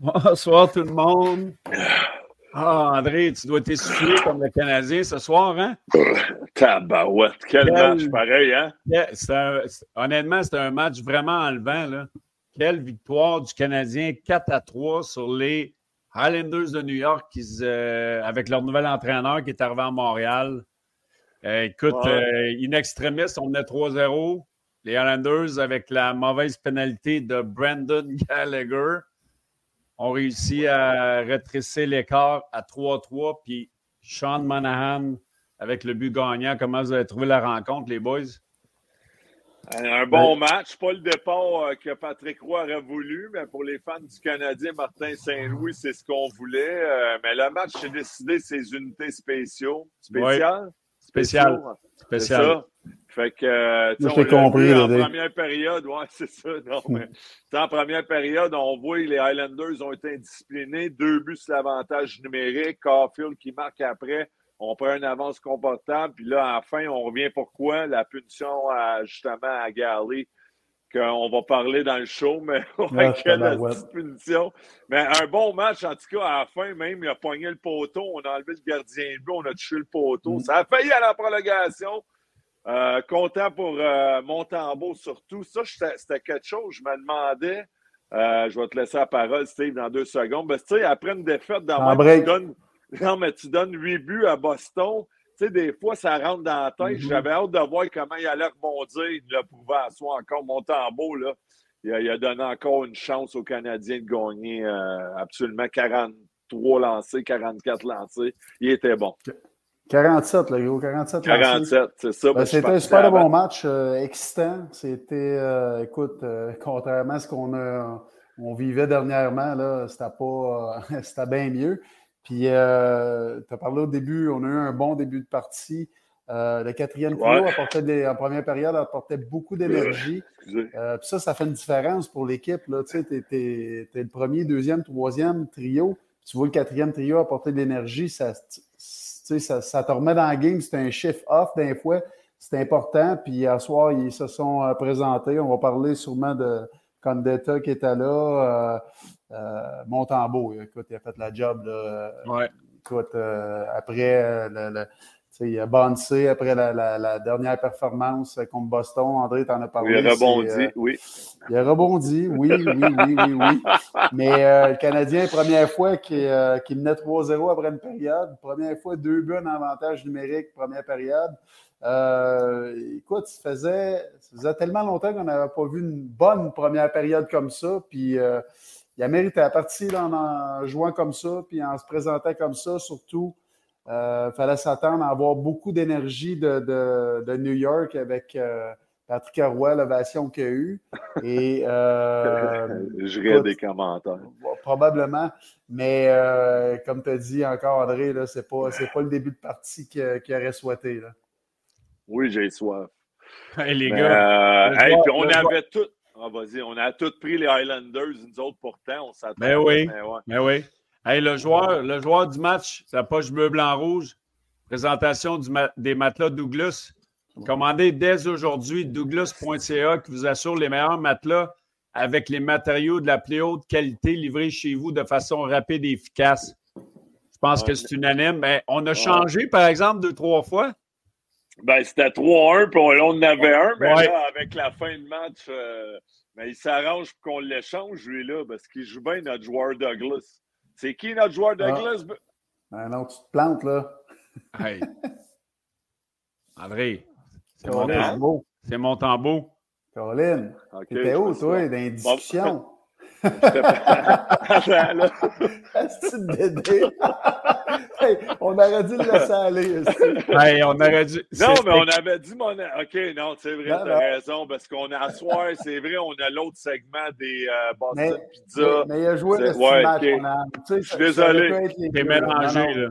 Bonsoir tout le monde. Ah, André, tu dois t'essouffler comme le Canadien ce soir, hein? Tabarouette, quel, Quel- match pareil, hein? C'est un- honnêtement, c'était un match vraiment enlevant. Là. Quelle victoire du Canadien 4 à 3 sur les Highlanders de New York qui, euh, avec leur nouvel entraîneur qui est arrivé à Montréal. Euh, écoute, Ouais. euh, in extremis, on menait 3-0. Les Highlanders, avec la mauvaise pénalité de Brandon Gallagher, ont réussi à rétrécir l'écart à 3-3. Puis Sean Monahan, avec le but gagnant, comment vous avez trouvé la rencontre, les boys? Un bon match, pas le départ euh, que Patrick Roy aurait voulu, mais pour les fans du Canadien, Martin Saint-Louis, c'est ce qu'on voulait. Euh, mais le match, j'ai décidé ses unités spéciaux. Spéciales? Spécial. C'est Spécial. Ça. Fait que, euh, tu sais, l'a compris, en première période, ouais, c'est ça. Non, mais, tu sais, en première période, on voit que les Highlanders ont été indisciplinés. Deux buts sur l'avantage numérique. Caulfield qui marque après. On prend une avance confortable. Puis là, à la fin, on revient pourquoi? La punition à, justement à Galley, qu'on va parler dans le show, mais ouais, Ah, quelle tabarouette. petite punition. Mais un bon match, en tout cas, à la fin, même, il a pogné le poteau, on a enlevé le gardien but, on a touché le poteau. Mm. Ça a failli à la prolongation. Euh, content pour euh, Montembeau surtout. Ça, c'était quelque chose. Je me demandais, euh, je vais te laisser la parole, Steve, dans deux secondes. Ben, tu sais, après une défaite dans break. tu donnes, non, mais tu donnes huit buts à Boston. Tu sais, des fois, ça rentre dans la tête. Mhm. J'avais hâte de voir comment il allait rebondir. Il l'a prouvé à soi encore. Montembeau, là, il a, il a donné encore une chance aux Canadiens de gagner euh, absolument 43 lancés, 44 lancés. Il était bon. 47, le gros, 47. lancés. 47, c'est ça. Ben, c'était un super bon match, euh, excitant. C'était, euh, écoute, euh, contrairement à ce qu'on a, on vivait dernièrement, là, c'était pas, c'était bien mieux. Puis, tu as parlé au début, on a eu un bon début de partie. Le quatrième trio Ouais. apportait des- en première période apportait beaucoup d'énergie. Puis ça, ça fait une différence pour l'équipe. là. Tu sais, t'es, t'es- t'es le premier, deuxième, troisième trio. Tu vois le quatrième trio apporter de l'énergie, ça, tu ça, ça te remet dans le game. C'est un shift off d'un fois. C'est important. Puis hier soir, ils se sont euh, présentés. On va parler sûrement de Condetta qui était là. Euh, euh, Montembeau, écoute, il a fait la job. Là. Ouais. Écoute, euh, après euh, le, il a bouncé après la, la- la dernière performance contre Boston. André, t'en as parlé. Il a rebondi, euh, oui. il a rebondi, oui, oui, oui, oui, oui. Mais euh, le Canadien, première fois qu'il euh, menait 3-0 après une période. Première fois, deux buts en avantage numérique, première période. Euh, écoute, ça faisait, ça faisait tellement longtemps qu'on n'avait pas vu une bonne première période comme ça. Puis il a mérité la partie là, en, en jouant comme ça, puis en se présentant comme ça, surtout. Il fallait s'attendre à avoir beaucoup d'énergie de, de- de New York avec euh, Patrick Roy, l'ovation qu'il a eue. Et euh, Je écoute, des commentaires. Probablement. Mais euh, comme tu as dit encore, André, ce n'est pas, c'est pas le début de partie qu'il aurait souhaité. Là. Oui, j'ai soif. Hey, les Mais, gars, euh, le hey, joueur- puis on avait tout. Ah, on a tous pris les Highlanders, nous autres, pourtant, on s'attendait. Ben oui. mais ouais. Ben oui. Hey, le, joueur, le joueur du match, sa poche bleu, blanc, rouge, présentation du ma- des matelas Douglas. Commandez dès aujourd'hui douglas.ca qui vous assure les meilleurs matelas avec les matériaux de la plus haute qualité livrés chez vous de façon rapide et efficace. Je pense que c'est unanime. Mais on a changé, par exemple, deux, trois fois. Ben, c'était 3-1, puis on, on en avait un, mais Ouais. là, avec la fin de match, euh, ben, il s'arrange pour qu'on l'échange, lui, là, parce qu'il joue bien notre joueur Douglas. C'est qui notre joueur Douglas? Ben non, tu te plantes, là. Hey. André, c'est mon, tambour. c'est mon tambour. Caroline, OK, t'étais où, toi, dans les discussions? Attends, là. Asti de dédé. Hey, on aurait dû le laisser aller. asti. Hey, on aurait dû. Non, mais on avait dit mon. OK, non, c'est vrai, t'as raison, parce qu'on a à soir, c'est vrai, on a l'autre segment des euh, Boston Mais- Pizza. Mais il a joué le ouais, match. a- Je suis désolé. T'es mélangé, là.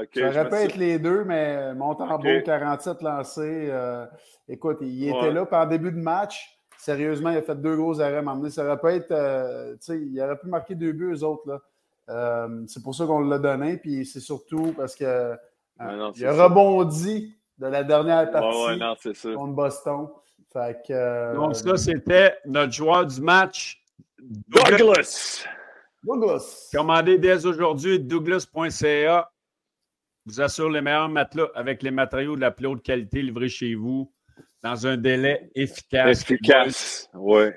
OK, Ça je aurait pu être les deux, mais Montembeau, Ok. 47 lancés. euh, écoute, il Ouais. était là. Puis en début de match, sérieusement, il a fait deux gros arrêts. à un moment donné. Ça aurait pu être. euh, tu sais, il aurait pu marquer deux buts, eux autres. Là. Euh, c'est pour ça qu'on l'a donné. Puis c'est surtout parce que euh, non, il a ça. rebondi de la dernière partie Ouais, non, contre Boston. Fait que. euh, Donc, ça, c'était notre joueur du match. Douglas! Douglas. Commandez dès aujourd'hui douglas.ca. Vous assure les meilleurs matelas avec les matériaux de la plus haute qualité livrés chez vous dans un délai efficace. Efficace. Euh,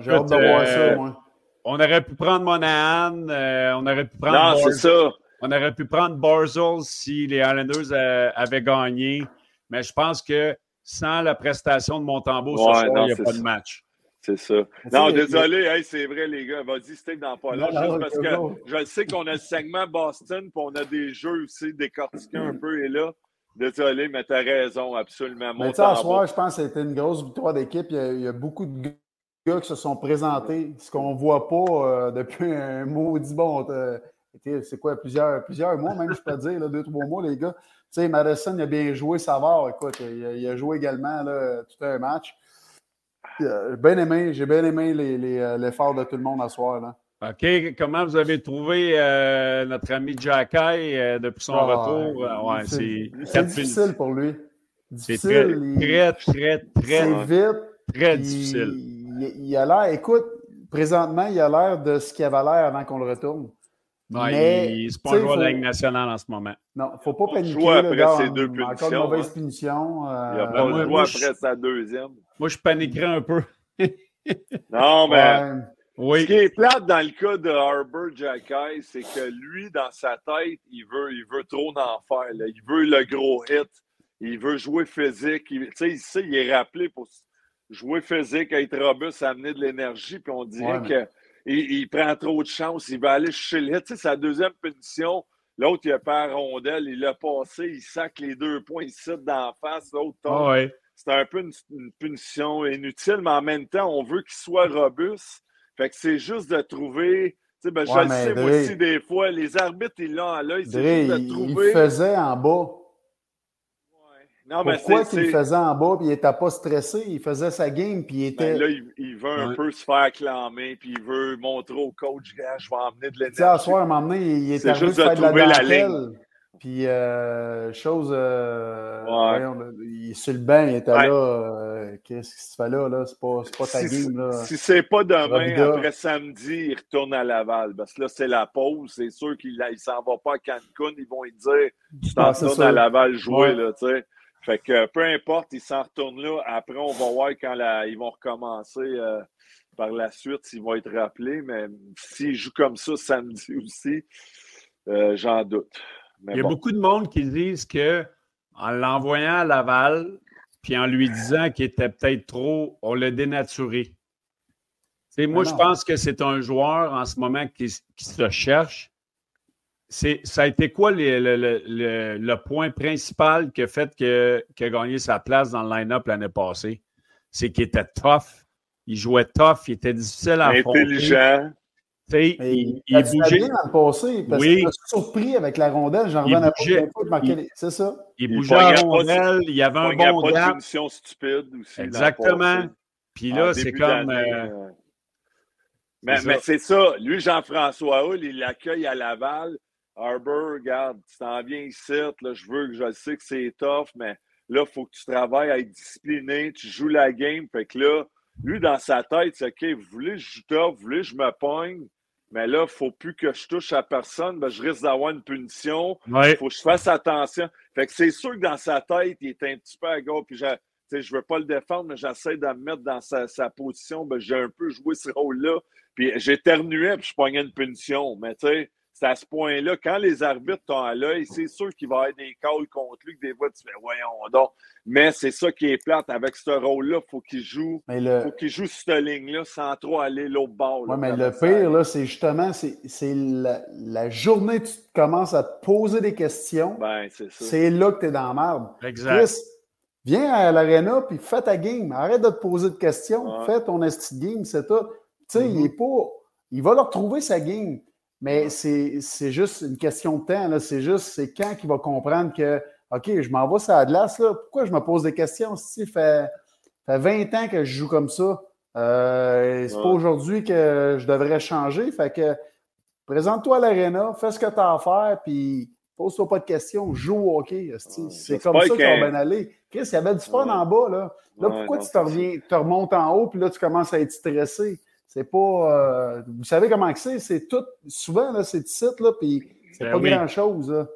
J'ai hâte de voir euh, ça, moi. On aurait pu prendre Monahan, euh, on aurait pu prendre non, c'est ça. on aurait pu prendre Barzell si les Islanders euh, avaient gagné, mais je pense que sans la prestation de Montembeau ce soir, non, il n'y a pas ça. de match. C'est ça. Non, désolé, hey, c'est vrai, les gars. Vas-y, stick dans pas là. Juste parce que je sais qu'on a le segment Boston, puis on a des jeux aussi décortiqués un peu. Et là, désolé, mais t'as raison, absolument. Mais tambour. soir, je pense que c'était une grosse victoire d'équipe. Il, y a- il y a beaucoup de gars qui se sont présentés, ce qu'on ne voit pas euh, depuis un maudit bon. euh, c'est quoi, plusieurs, plusieurs mois, même, je peux dire, là, deux, trois mois, les gars. Tu sais, Madison, il a bien joué, Savard, écoute, il a, il a joué également là, tout un match. Euh, J'ai bien aimé, j'ai bien aimé les- les, l'effort de tout le monde à soir. Là. OK, comment vous avez trouvé euh, notre ami Jacky euh, depuis son Ah, retour? Ouais, c'est- difficile pour lui. C'est très, très, très, très, C'est vite. très difficile. Il, il a l'air, écoute, présentement, il a l'air de ce qu'il avait l'air avant qu'on le retourne. Ouais, mais, il- c'est pas un joueur de la Ligue nationale en ce moment. Non, il ne faut pas paniquer. le après gars, en- deux Encore une punitions, mauvaise hein. punition. euh, Il a Ben, pas moi- joué moi, après je- sa deuxième. Moi, je paniquerais un peu. Non, mais ouais. ce qui est plate dans le cas de Harbour Jacky, c'est que lui, dans sa tête, il veut, il veut trop d'en faire. là. Il veut le gros hit. Il veut jouer physique. Il, tu sais, il sait, il est rappelé pour jouer physique, être robuste, amener de l'énergie. Puis on dirait Ouais, mais- que il, prend trop de chance. Il va aller chercher le. Tu sais, sa deuxième punition, l'autre, il a pas la rondelle. Il l'a passé. Il sac les deux points. Il cite d'en face. L'autre tombe. Ah ouais. c'est un peu une, une punition inutile, mais en même temps, on veut qu'il soit robuste. Fait que c'est juste de trouver. Tu sais, ben, je le sais, moi aussi, des fois, les arbitres, ils l'ont à l'œil. C'est juste de il, il trouver. faisait en bas. Non, mais Pourquoi qu'il le faisait en bas puis il n'était pas stressé? Il faisait sa game puis il était. ben là, il, il veut un Ouais. peu se faire clamer, puis il veut montrer au coach, je vais emmener de Tu sais, à l'énergie. soir, à un moment donné, il, il est C'est arrivé de juste de faire de la trouver la dentelle. Puis, euh, chose. euh, Ouais. voyons, là, il est sur le banc, il était Ouais. là. euh, Qu'est-ce qui se fait là? là? C'est pas, c'est pas ta Si, game. Là. si c'est pas demain, Robida. après samedi, il retourne à Laval. Parce que là, c'est la pause. C'est sûr qu'il ne s'en va pas à Cancun. Ils vont lui dire Tu t'en Ah, c'est retournes à Laval jouer. Ouais. Là, tu sais. Fait que peu importe, il s'en retourne là. Après, on va voir quand la- ils vont recommencer euh, par la suite, s'ils vont être rappelés. Mais s'ils jouent comme ça samedi aussi, euh, j'en doute. Mais Il y a bon. beaucoup de monde qui disent que en l'envoyant à Laval, puis en lui disant qu'il était peut-être trop, on l'a dénaturé. Moi, Mais je pense que c'est un joueur en ce moment qui, qui se cherche. C'est, ça a été quoi les- le, le- le- le point principal qui a fait que, qu'il a gagné sa place dans le line-up l'année passée? C'est qu'il était tough. Il jouait tough. Il était difficile à affronter. Intelligent. Il, bougeait, bien dans le passé parce Oui. qu'il m'a surpris avec la rondelle. J'en marquer les- C'est ça? il il bougeait à de- rondelle. Il y avait un bon pas de gap. stupide aussi. Exactement. Puis là, c'est comme. euh, euh, Mais, c'est mais ça. c'est ça. Lui, Jean-François Hull, il l'accueille à Laval. Harbour, regarde, tu t'en viens ici. Là, je veux que je sais que c'est tough, mais là, il faut que tu travailles à être discipliné. Tu joues la game. Fait que là, lui, dans sa tête, c'est OK, vous voulez que je joue tough, vous voulez que je me pogne, mais là, il ne faut plus que je touche à personne. Ben, je risque d'avoir une punition. ouais. Il faut que je fasse attention. Fait que c'est sûr que dans sa tête, il est un petit peu à gauche. Puis j'ai- je ne veux pas le défendre, mais j'essaie de me mettre dans sa, sa position. Ben, j'ai un peu joué ce rôle-là. Puis j'éternuais, puis je pognais une punition. Mais tu sais, c'est à ce point-là, quand les arbitres sont à l'œil, c'est sûr qu'il va y avoir des calls contre lui, que des fois, tu fais, voyons donc. Mais c'est ça qui est plate. Avec ce rôle-là, il faut qu'il joue, le... faut qu'il joue cette ligne-là sans trop aller l'autre bord. Oui, mais le pire, là, c'est justement, c'est la, la, journée que tu commences à te poser des questions. Ben, c'est ça. C'est là que tu es dans la merde. Exact. Chris, viens à l'aréna puis fais ta game. Arrête de te poser de questions. Fais ton esti game, c'est tout. Tu sais, il Mm-hmm. est pas. Il va leur trouver sa game. Mais c'est juste une question de temps. C'est juste, c'est quand qu'il va comprendre que, OK, je m'en vais sur la glace, là. Pourquoi je me pose des questions? Si fait, fait 20 ans que je joue comme ça? Euh, c'est pas aujourd'hui que je devrais changer. Fait que présente-toi à l'aréna, fais ce que tu as à faire, puis pose-toi pas de questions, joue au hockey. C'est comme ça ça va bien aller. Chris, il y avait du fun Ouais. en bas, là. Là, pourquoi tu te, reviens, te remontes en haut, puis là, tu commences à être stressé? C'est pas. euh, vous savez comment c'est? C'est tout. Souvent, là, c'est site, là, puis c'est Ben pas oui. grand-chose.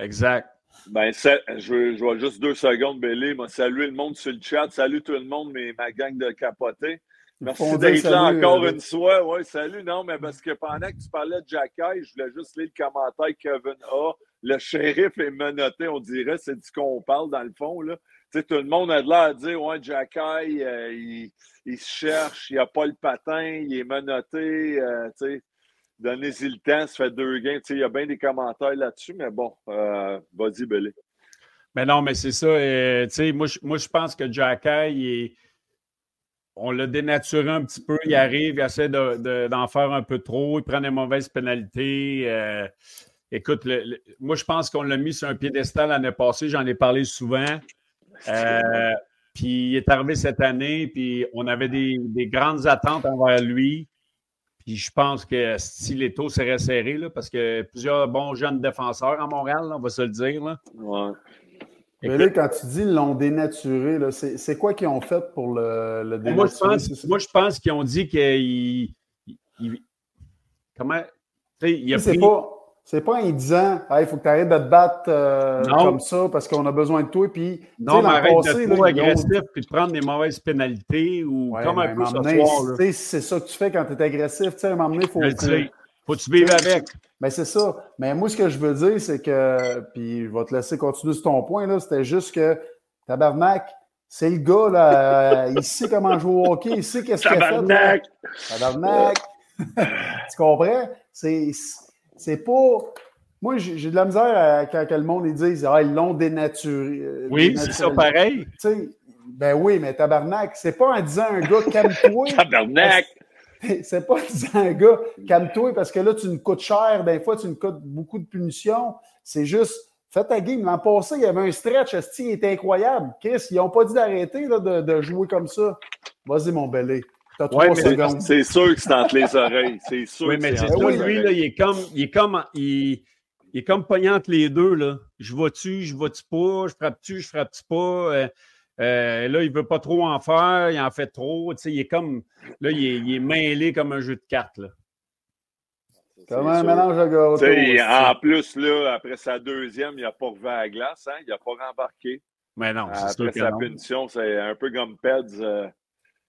Exact. Ben, ça- je, je vois juste deux secondes, Bélé. Moi, saluer le monde sur le chat. Salut tout le monde, mes, ma gang de capotés. Merci d'être là encore euh, une fois. Oui, salut. Non, mais parce que pendant que tu parlais de Jacky, je voulais juste lire le commentaire Kevin A. Le shérif est menotté, on dirait. C'est du qu'on parle dans le fond. Là. Tout le monde a de l'air à dire Ouais, Jacky, euh, il, il se cherche, il n'a pas le patin, il est menotté. euh, tu sais, Donnez-y le temps, ça fait deux gains. Tu il y a bien des commentaires là-dessus, mais bon, euh, vas-y, Bélé. Mais non, mais c'est ça. tu sais, moi, moi, je pense que Jacky, il est- on l'a dénaturé un petit peu. Il arrive, il essaie de- de- d'en faire un peu trop. Il prend des mauvaises pénalités. euh, écoute, moi, je pense qu'on l'a mis sur un piédestal l'année passée. J'en ai parlé souvent. Euh, puis il est arrivé cette année, puis on avait des, des grandes attentes envers lui. Puis je pense que si les taux seraient serrés, là, parce que plusieurs bons jeunes défenseurs à Montréal, là, on va se le dire. Là. Ouais. Mais là, quand tu dis ils l'ont dénaturé, là, c'est c'est quoi qu'ils ont fait pour le, le dénaturer? Moi, je pense, c'est ça? moi, je pense qu'ils ont dit qu'il. il- comment. Tu sais, il a C'est pris. pas, c'est pas en disant il faut que tu arrêtes de te battre euh, comme ça parce qu'on a besoin de toi. Puis, Non, mais arrête passé, trop agressif puis de prendre des mauvaises pénalités ou Ouais, comme un peu ce C'est ça que tu fais quand tu es agressif. Tu sais, à un moment donné, il faut. Que tu vives avec. Mais c'est ça. Mais moi, ce que je veux dire, c'est que, puis je vais te laisser continuer sur ton point, là, c'était juste que Tabarnak, c'est le gars, là, euh, il sait comment jouer au hockey, il sait qu'est-ce qu'il fait. Tabarnak! Tabarnak! tu comprends? C'est, c'est pas. Moi, j'ai de la misère à- quand le monde ils disent Ah, ils l'ont dénaturé. euh, Oui, c'est ça pareil. Ben oui, mais tabarnak, c'est pas en disant un gars calme-toi. Tabarnak! C'est pas en disant un gars calme-toi parce que là, tu nous coûtes cher. Des fois, tu nous coûtes beaucoup de punitions. C'est juste, fais ta game. L'an passé, il y avait un stretch, esti, il était incroyable. Chris, ils n'ont pas dit d'arrêter de, de jouer comme ça. Vas-y, mon belé. Ouais. C'est sûr que c'est entre les oreilles. C'est sûr Oui, que mais c'est entre les lui, là, il est comme. Il est comme. Il, il est comme pognant entre les deux, là. Je vois-tu, je vois-tu pas, je frappe-tu, je frappe-tu pas? euh, euh, là, il veut pas trop en faire, il en fait trop. Tu sais, il est comme. Là, il est, il est mêlé comme un jeu de cartes, là. Comme un mélange de gâteaux. En plus, là, après sa deuxième, il n'a pas revu à la glace, hein? il n'a pas rembarqué. Mais non, c'est sûr Après que sa non. punition, c'est un peu comme Peds euh,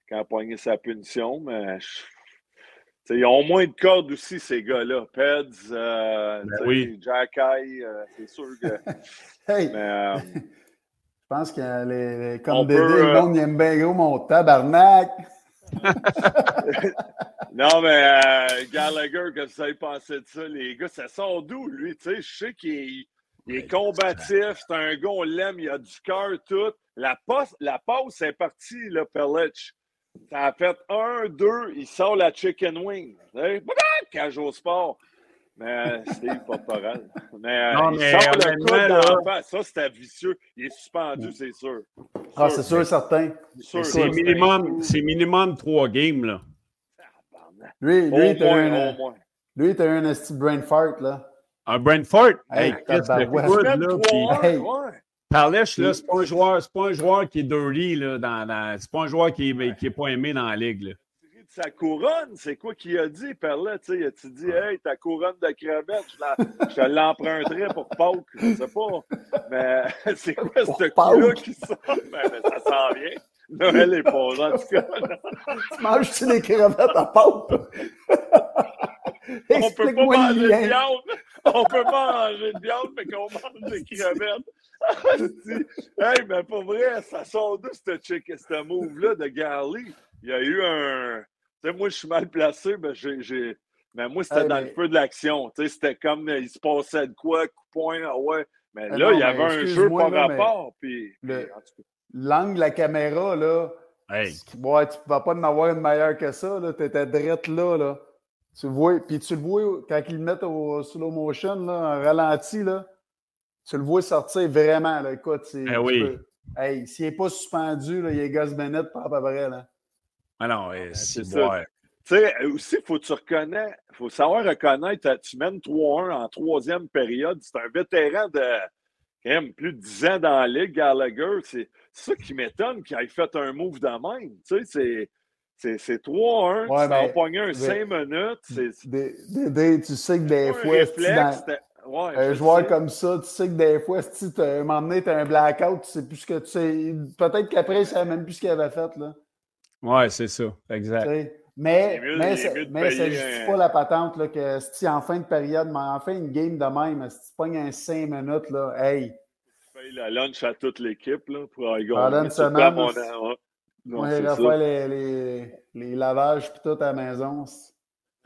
quand a pogné sa punition, mais je- ils ont moins de cordes aussi, ces gars-là. Peds, euh, Ben oui. Jack Eye, euh, c'est sûr que. Hey, mais, euh, je pense que les, les- comme Dédé, le euh, monde aime bien gros mon tabarnak. non, mais Gallagher, que vous avez pensé de ça, les gars, ça sort d'où, lui? Tu sais, je sais qu'il est, il est combatif, c'est un gars, on l'aime, il a du cœur, tout. La passe, la passe est partie, là, Pellich. Ça a fait un, deux, il sort la chicken wing. Cage au sport. Mais Steve, pas de parole. Mais, euh, Non, il mais sort le coude là-. Ça, c'était vicieux. Il est suspendu, c'est sûr. Ah, c'est sûr, certain. C'est minimum, c'est minimum trois games, là. Lui, lui, eu un, au moins. lui, t'as eu un esti brain fart, là. Un Brentford, Hey, hey, Chris, le tabarouette. Là. Parlèche, là, c'est pas un joueur, c'est pas un joueur qui est dirty, là, dans, dans- c'est pas un joueur qui est, qui est pas aimé dans la ligue, là. sa couronne, c'est quoi qu'il a dit, Perlet? Tu sais, as-tu dit, hey, ta couronne de crevette, je, la- je te l'emprunterai pour Pâques? Je sais pas. Mais c'est quoi ce coup-là qui sort? Ben, ben, ça s'en vient. Noël est pas là, en tout cas. Tu manges-tu des crevettes à pâte? On peut pas manger de viande. On peut pas manger de viande, mais qu'on mange des crevettes. Hey, mais pour vrai, ça sort d'où ce check, ce move-là de Garley? Il y a eu un. Tu sais, moi, je suis mal placé, mais j'ai. j'ai- Mais moi, c'était Hey, dans mais- le feu de l'action. Tu sais, c'était comme euh, il se passait de quoi, coup de poing, ah ouais. Mais Ah là, non, il y avait un jeu par là, rapport. Puis, le- L'angle de la caméra, là, Hey, ouais, tu ne vas pas en avoir une meilleure que ça. Tu étais drette là, là. Tu le vois, puis tu le vois quand ils le mettent au slow motion, là, en ralenti, là, tu le vois sortir vraiment. Là. Écoute, c'est. Eh tu oui. peux- Hey, s'il n'est pas suspendu, là, il est gosse Bennett pas à peu près. Là. ah non, eh, c'est ça. Tu sais, aussi, faut que tu reconnais, faut savoir reconnaître, euh, tu mènes 3-1 en troisième période. C'est un vétéran de quand même plus de 10 ans dans la ligue, Gallagher. C'est c'est ça qui m'étonne qu'il ait fait un move de même. Tu sais, c'est- c'est c'est 3-1, Ouais, tu pogné un mais- 5 minutes. C'est c'est Des- des- des- tu sais que des fois, réflexe. dans- c'était- ouais, un je joueur sais. comme ça, tu sais que des fois, si tu un moment donné, tu as un blackout, tu sais plus ce que tu sais. Peut-être qu'après, il ne savait même plus ce qu'il avait fait. Là. Ouais, c'est ça. Exact. Mais, mieux- mais, ça- de mais ça payer justifie un- pas la patente là, que si en fin de période, mais en fin une game de même, si tu pognes un 5 minutes, là, hey, Tu payes la lunch à toute l'équipe là, pour aller Pendant gagner. une C'est semaine, on les, les, les lavages puis tout à la maison. c'est-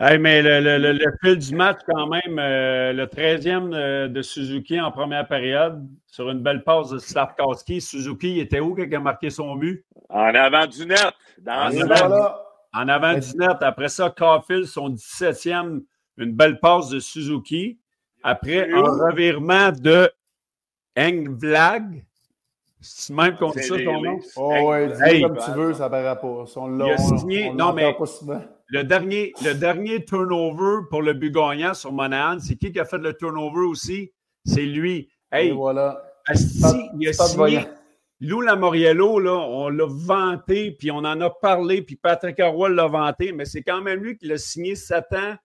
Hey, mais le, le- le- le fil du match, quand même, euh, le 13e euh, de Suzuki en première période, sur une belle passe de Slavkowski. Suzuki, il était où quand il a marqué son but? En avant du net. Dans En le avant. net. Voilà. En avant du net. Après ça, Caulfield, son 17e, une belle passe de Suzuki. Après, un revirement de Engvlag. C'est même comme C'est ça ton nom? Oh, ouais, dis Hey. comme tu veux, ça paraît pas. Si on l'a, Il a on- signé- on non, mais- pas souvent. Le dernier, le dernier turnover pour le but gagnant sur Monahan, c'est qui qui a fait le turnover aussi? C'est lui. Et Hey, voilà. asti, il a signé. Lou Lamoriello, là, on l'a vanté, puis on en a parlé, puis Patrick Roy l'a vanté, mais c'est quand même lui qui l'a signé 7 ans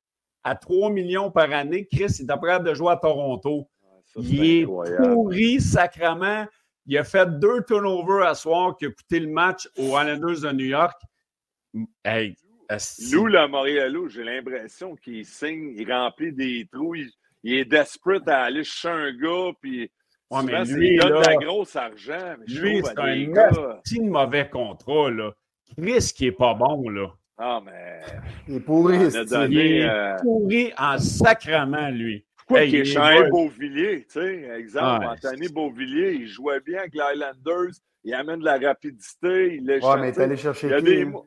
à 3 millions par année. Chris, il est capable de jouer à Toronto. Ça, Il est pourri sacrament. Il a fait deux turnovers à soir qui a coûté le match aux Islanders de New York. Hey, asti. Lou Lamoriello, j'ai l'impression qu'il signe, il remplit des trous, il, il est desperate à aller chercher un gars, puis Ouais, mais souvent, c'est- lui, il donne là, de la grosse argent. Mais je lui, c'est un gars- petit mauvais contrat, là. Chris qui est pas bon, là. Ah, mais Il est pourri, Il est euh, pourri en sacrament, lui. Pourquoi Hey, qu'il il est bon. Beauvillier, tu sais, exemple, Ouais. Anthony Beauvillier, il jouait bien avec les Highlanders, il amène de la rapidité, il Ouais, l'échange. mais t'es allé chercher il y a qui? des mots-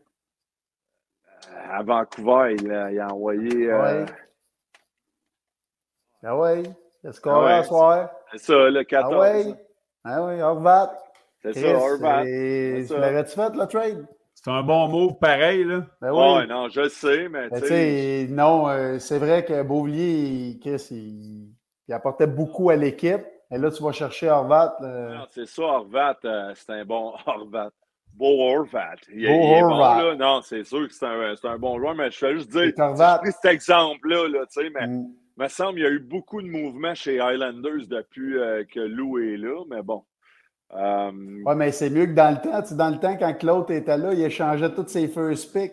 À Vancouver, il a, il a envoyé... euh, Ouais. Ah ouais. Est-ce qu'on Ah ouais, va soir? c'est ça, le Ah 14. ouais. Ah ouais, Horvat. C'est ça, Horvat. Tu l'aurais-tu fait, le trade? C'est un bon move pareil, là. Ben Ouais, oui. non, je le sais, mais Mais tu sais... non, euh, c'est vrai que Beauvillier, il- Chris, il, il apportait beaucoup à l'équipe. Et là, tu vas chercher Horvat. là. Non, C'est ça, Horvat, euh, c'est un bon Horvat. Beau Horvat. Il, Beau il est bon, là. Non, c'est sûr que c'est un, bon joueur, mais je fais juste dire, cet exemple-là, là, tu sais, mais Mm. il me semble qu'il y a eu beaucoup de mouvements chez Highlanders depuis euh, que Lou est là, mais bon. Euh, Ouais, mais c'est mieux que dans le temps. Tu sais, dans le temps, quand Claude était là, il échangeait tous ses first picks.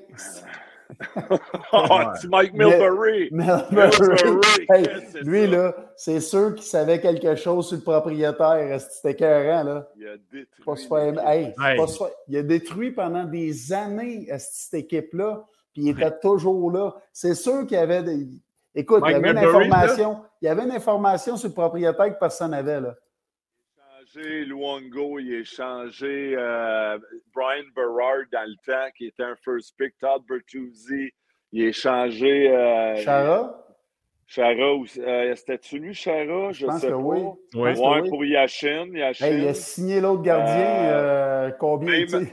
Oh, c'est Mike Milbury! Milbury, Hey, lui, ça? là, c'est sûr qu'il savait quelque chose sur le propriétaire. C'était écœurant, là? Il a détruit. Pas hey, pas Il a détruit pendant des années cette équipe-là, puis il était toujours là. C'est sûr qu'il y avait des. Écoute, il y avait une information. Il y avait une information sur le propriétaire que personne n'avait, là. Changé Luongo, il a changé euh, Brian Berard dans le temps, qui était un first pick, Todd Bertuzzi. Il a changé. Euh, Chara? Chara. Euh, C'était-tu lui, Chara? Je, Je pense sais que pas. oui. Oui. Ouais, oui. pour Yashin. Yashin. Hey, il a signé l'autre gardien. Euh, combien, même-?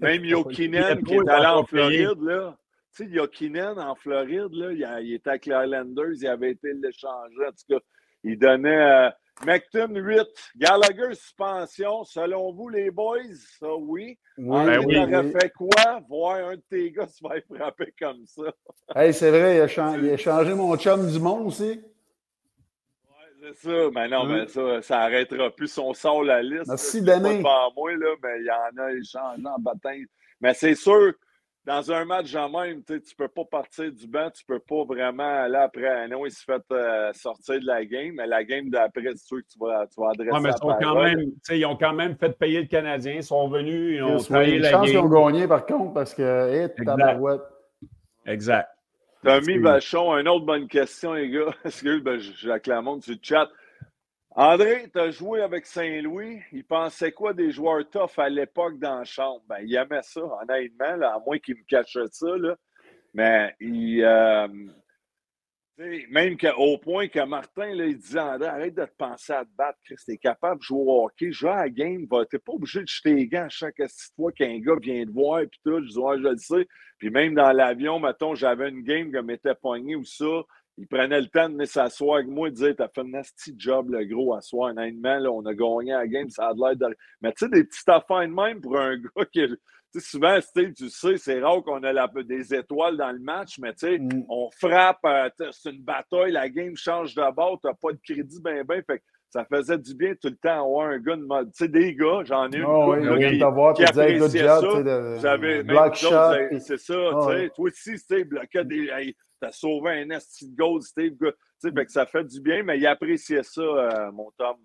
Même Yokinen, qui est allé en. Floride, là. Tu sais, Yokinen en Floride, là, il, a- il était avec les Highlanders, il avait été l'échanger. En tout cas, il donnait. Macton 8, Gallagher suspension. Selon vous, les boys, ça oui. Oui, En Ben fait, oui, t'aurais oui. fait quoi? Voir un de tes gars se faire frapper comme ça. Hey, c'est vrai, il a, chan- il a changé mon chum du monde aussi. Ouais, c'est ça. Mais non, Hein? mais ça, ça arrêtera plus. Si on sort la liste, Merci, Denis. pas moi, là, mais il y en a échangé en baptême. Mais c'est sûr, dans un match en même, tu ne peux pas partir du banc, tu peux pas vraiment aller après. Non, il se fait euh, sortir de la game, mais la game d'après, c'est sûr que tu vas, tu vas adresser ouais, mais ils, sont quand même, ils ont quand même fait payer le Canadien, ils sont venus, ils ont travaillé la game. qu'ils ont gagné par contre parce que, hé, hey, Exact. Tommy Vachon, une autre bonne question, les gars. Excuse, ben, j'acclame sur le chat. André, tu as joué avec Saint-Louis. Il pensait quoi des joueurs tough à l'époque dans la chambre? Ben, il aimait ça, honnêtement, à moins qu'il me cache ça. Là. Mais il. Euh, même au point que Martin, là, il disait André, arrête de te penser à te battre, Chris. T'es capable de jouer au hockey, joue à la game. T'es pas obligé de jeter les gants chaque fois qu'un gars vient te voir. Puis tout, je dis, ouais, je le sais. Puis même dans l'avion, mettons, j'avais une game que m'était poigné ou ça il prenait le temps de venir s'asseoir avec moi et dire T'as fait un nasty job, le gros, à soir. Honnêtement, là, on a gagné la game, ça a l'air de. Mais tu sais, des petites affaires de même pour un gars qui. Tu sais, souvent, Steve, tu sais, c'est rare qu'on ait la, des étoiles dans le match, mais tu sais, mm. on frappe, euh, c'est une bataille, la game change de bord, t'as pas de crédit, ben, ben. Fait ça faisait du bien tout le temps avoir un gars de mode. Tu sais, des gars, j'en ai eu oh, oui, qui, qui, qui appréciaient ça. J'avais Black Shot. C'est ça, tu sais. Toi aussi, Steve, bloqué des t'as sauvé un esti de gold, Steve. Tu sais, ça fait du bien, mais il appréciait ça, euh, mon Tom.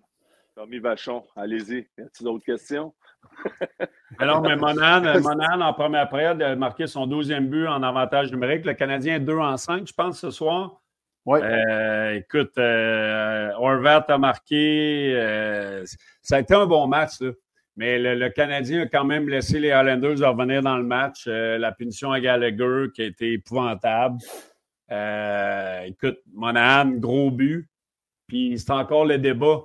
Tommy Vachon, allez-y. Y a-t-il d'autres questions? Alors, mais Monan, Monan, en première période, a marqué son douzième but en avantage numérique. Le Canadien 2 en 5, je pense, ce soir. Oui. Euh, écoute, euh, Horvat a marqué. Euh, ça a été un bon match, là. Mais le, Canadien a quand même laissé les Islanders revenir dans le match. la punition à Gallagher qui a été épouvantable. Euh, écoute, Monahan, gros but. Puis c'est encore le débat.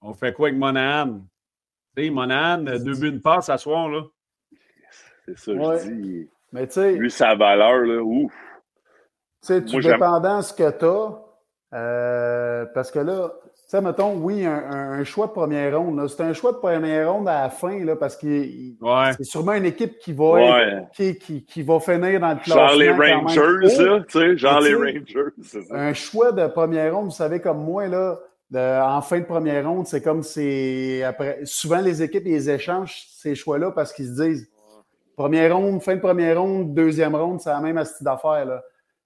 On fait quoi avec Monahan? Tu sais, Monahan, deux buts de passe à soir, là. C'est ça, je dis. Mais tu sais. Lui, sa valeur, là, ouf. Tu sais, tu dépendant de ce que tu as, euh, parce que là, sais, mettons, oui, un, choix de première ronde. C'est un choix de première ronde à la fin, là, parce que c'est sûrement une équipe qui va, qui, qui, va finir dans le classement. Genre les Rangers, là, tu sais, genre les Rangers. Ça. Un choix de première ronde, vous savez, comme moi, là, en fin de première ronde, c'est comme c'est après. Souvent, les équipes, ils échangent ces choix-là parce qu'ils se disent première ronde, fin de première ronde, deuxième ronde, c'est la même astuce d'affaires. Là.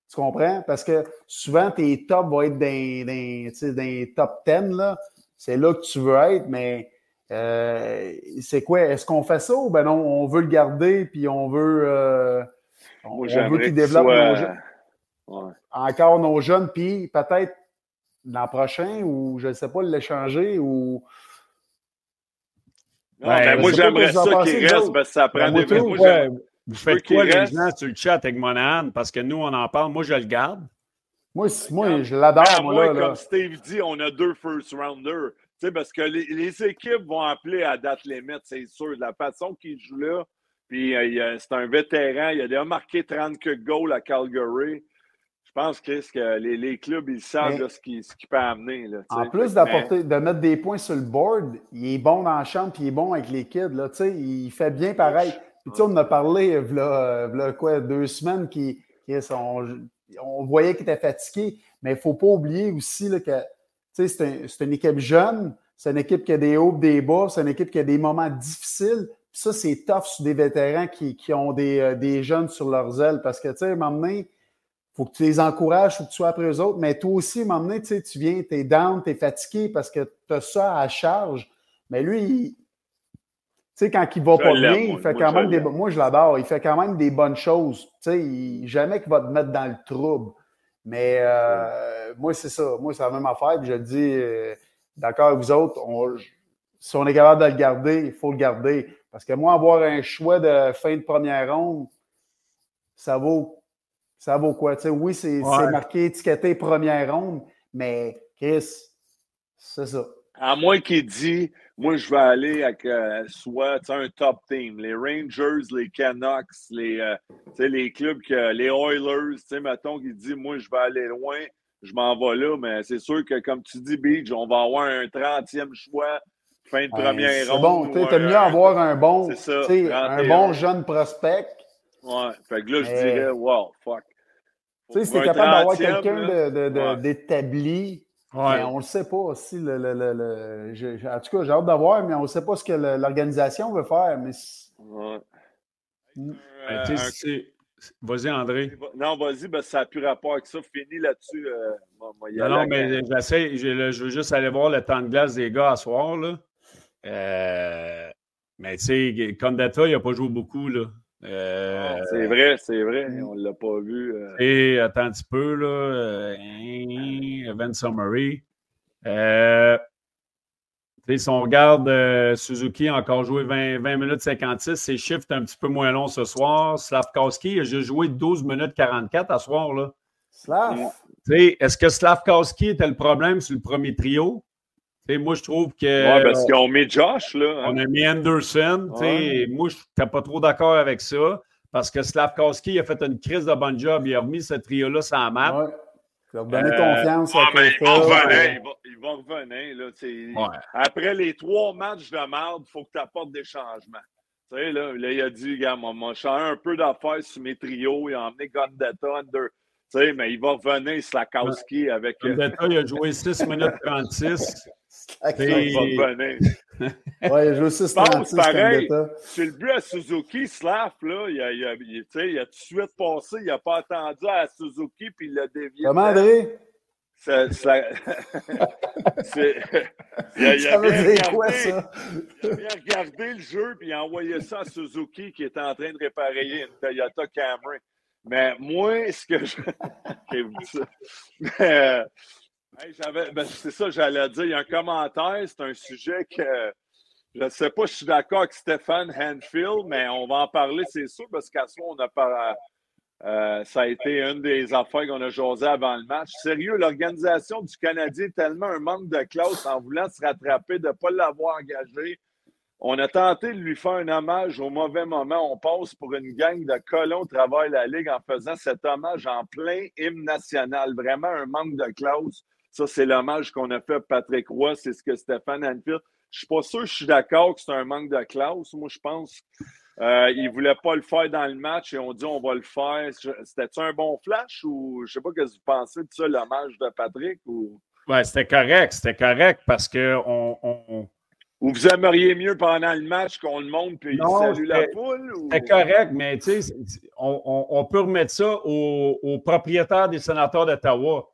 Tu comprends? Parce que souvent, tes tops vont être dans, dans, top 10. Là. C'est là que tu veux être, mais euh, c'est quoi? Est-ce qu'on fait ça ou ben non, on veut le garder puis on veut, euh, on, veut qu'il développe nos jeunes. Encore nos jeunes, puis peut-être l'an prochain ou je ne sais pas, l'échanger ou. Ben, moi, j'aimerais ça qu'il reste, parce que ça prend ben, des. Vous faites quoi, les gens, sur le chat avec Monahan? Parce que nous, on en parle. Moi, je le garde. Moi, moi je l'adore. Ah, moi, là, comme Steve dit, on a deux first rounders. Tu sais, parce que les, équipes vont appeler à date limite, c'est sûr. De la façon qu'ils jouent là, puis euh, c'est un vétéran. Il a déjà marqué 30 goals à Calgary. Je pense Chris, que les, les clubs, ils savent ce qu'il peut amener. Là, en plus d'apporter, de mettre des points sur le board, il est bon dans la chambre puis il est bon avec les kids. Là, il fait bien pareil. Puis, tu sais, on a parlé, là, quoi, deux semaines, qui, on, voyait qu'il était fatigué, mais il ne faut pas oublier aussi là, que c'est une équipe jeune, c'est une équipe qui a des hauts, des bas, c'est une équipe qui a des moments difficiles. Puis ça, c'est tough sur des vétérans qui, qui ont des, euh, des, jeunes sur leurs ailes parce que, tu sais, à un moment donné, il faut que tu les encourages, il faut que tu sois après eux autres, mais toi aussi, à un moment donné, tu viens, tu es down, tu es fatigué parce que tu as ça à charge. Mais lui, tu sais, quand il va pas bien, il fait quand même des. Moi, je l'adore. Il fait quand même des bonnes choses. Tu sais, jamais qu'il va te mettre dans le trouble. Mais euh, moi, c'est ça. Moi, c'est la même affaire. Puis je dis, euh, d'accord avec vous autres, si on est capable de le garder, il faut le garder. Parce que moi, avoir un choix de fin de première ronde, ça vaut, ça vaut quoi? Tu sais, oui, c'est marqué étiqueté première ronde, mais Chris, c'est ça. À moins qu'il dit moi, je vais aller avec euh, soit un top team. Les Rangers, les Canucks, les, euh, les clubs, que, les Oilers, mettons, qui dit Moi, je vais aller loin, je m'en vais là, mais c'est sûr que, comme tu dis, Beach, on va avoir un 30e choix, fin de première ronde. C'est bon, tu mieux avoir un bon, ça, un bon jeune prospect. Ouais, fait que là, je dirais Wow, fuck. Tu sais, si t'es capable d'avoir quelqu'un d'établi on ne le sait pas aussi. Le, le, le, en tout cas, j'ai hâte de voir, mais on ne sait pas ce que l'organisation veut faire. Mais ouais. Mm. Euh, Vas-y, André. Non, vas-y, ben, ça n'a plus rapport avec ça. Fini là-dessus. Euh, non, non, mais j'essaie. Je, je, veux juste aller voir le temps de glace des gars à soir. Là. Euh, mais tu sais, Condata, il n'a pas joué beaucoup. Là. Euh, c'est vrai, c'est vrai. On ne l'a pas vu. Et attends un petit peu. Là. Summary. Euh, si on regarde euh, Suzuki a encore joué 20, 20 minutes 56, ses chiffres un petit peu moins longs ce soir. Slavkowski a juste joué 12 minutes 44 à soir. Là. Slav. Est-ce que Slavkowski était le problème sur le premier trio? Moi, je trouve que. Oui, parce qu'ils ont mis Josh. Là, hein. On a mis Anderson. Moi, je n'étais pas trop d'accord avec ça parce que Slavkowski a fait une crise de bon job. Il a remis ce trio-là sans map. Leur donner euh, confiance à mais il, va revenir, il, va, revenir. Là, Après les trois matchs de merde, il faut que tu apportes des changements. Tu sais, là, là, il a dit, gars, moi, moi changé un peu d'affaires sur mes trios. Il a emmené Gondetta, Under. Sais, mais il va revenir, Slakowski, avec. Euh, il a joué 6 minutes 36. Il va revenir. ouais, je aussi pense pareil. C'est le but à Suzuki, Slav, là, il a, il, a, il, il a tout de suite passé, il n'a pas attendu à Suzuki, puis il l'a dévié. Comment, André? Ça, ça... il, a, il, a bien regardé, quoi, ça? il a bien regardé le jeu, puis il a envoyé ça à Suzuki, qui était en train de réparer une Toyota Camry. Mais moi, ce que je. Mais, ben, c'est ça, j'allais dire. Il y a un commentaire, c'est un sujet que je ne sais pas, je suis d'accord avec Stéphane Hanfield, mais on va en parler, c'est sûr, parce qu'à ce moment, on a pas, euh, ça a été une des affaires qu'on a jasé avant le match. Sérieux, l'organisation du Canadien est tellement un manque de classe en voulant se rattraper, de ne pas l'avoir engagé. On a tenté de lui faire un hommage au mauvais moment. On passe pour une gang de colons de la Ligue en faisant cet hommage en plein hymne national. Vraiment un manque de classe. Ça, c'est l'hommage qu'on a fait à Patrick Roy. C'est ce que Stéphane Anfield. Je suis pas sûr que je suis d'accord que c'est un manque de classe. Moi, je pense qu'il euh, ne voulait pas le faire dans le match et on dit on va le faire. C'était-tu un bon flash ou je sais pas ce que vous pensez de ça, l'hommage de Patrick? Ou... Ouais, c'était correct. C'était correct parce que on, Ou vous aimeriez mieux pendant le match qu'on le montre puis il salue la foule? C'était correct, mais tu sais, on, on, peut remettre ça aux au propriétaires des sénateurs d'Ottawa.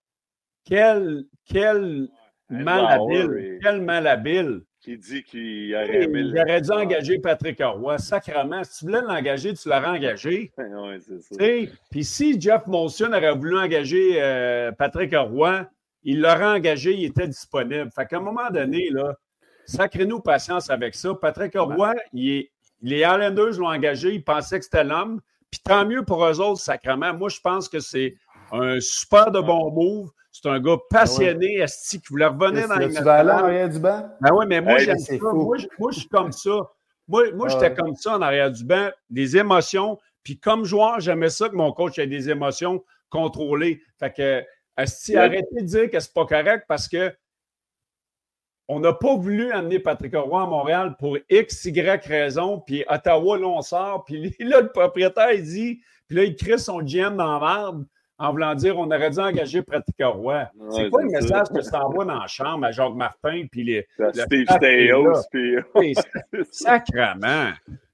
Quel, quel malhabile, quel malhabile. Qui dit qu'il aurait. Il aurait dû engager Patrick Roy. Sacrement, si tu voulais l'engager, tu l'aurais engagé. oui, c'est ça. Puis si Jeff Molson aurait voulu engager euh, Patrick Roy, il l'aurait engagé, il était disponible. Fait qu'à un moment donné, là, sacrez-nous patience avec ça. Patrick Roy, il est, les Islanders l'ont engagé, ils pensaient que c'était l'homme. Puis tant mieux pour eux autres, sacrement. Moi, je pense que c'est un super de bon move. C'est un gars passionné, Asti, qui voulait revenir dans les Tu vas aller en arrière du banc? Ben oui, mais moi, j'aime ça. Moi, je, suis comme ça. Moi, moi j'étais comme ça en arrière du banc, des émotions. Puis comme joueur, j'aimais ça que mon coach ait des émotions contrôlées. Fait que, Asti, arrêtez de dire que c'est pas correct parce que on n'a pas voulu amener Patrick Roy à Montréal pour X, Y raison, puis Ottawa, là, on sort, puis là, le propriétaire, il dit, puis là, il crée son GM dans la merde en voulant dire on aurait dû engager Pratique Roy. c'est quoi le message que tu envoies dans la chambre à Jacques Martin puis les. Steve Stéos, puis. Sacrement.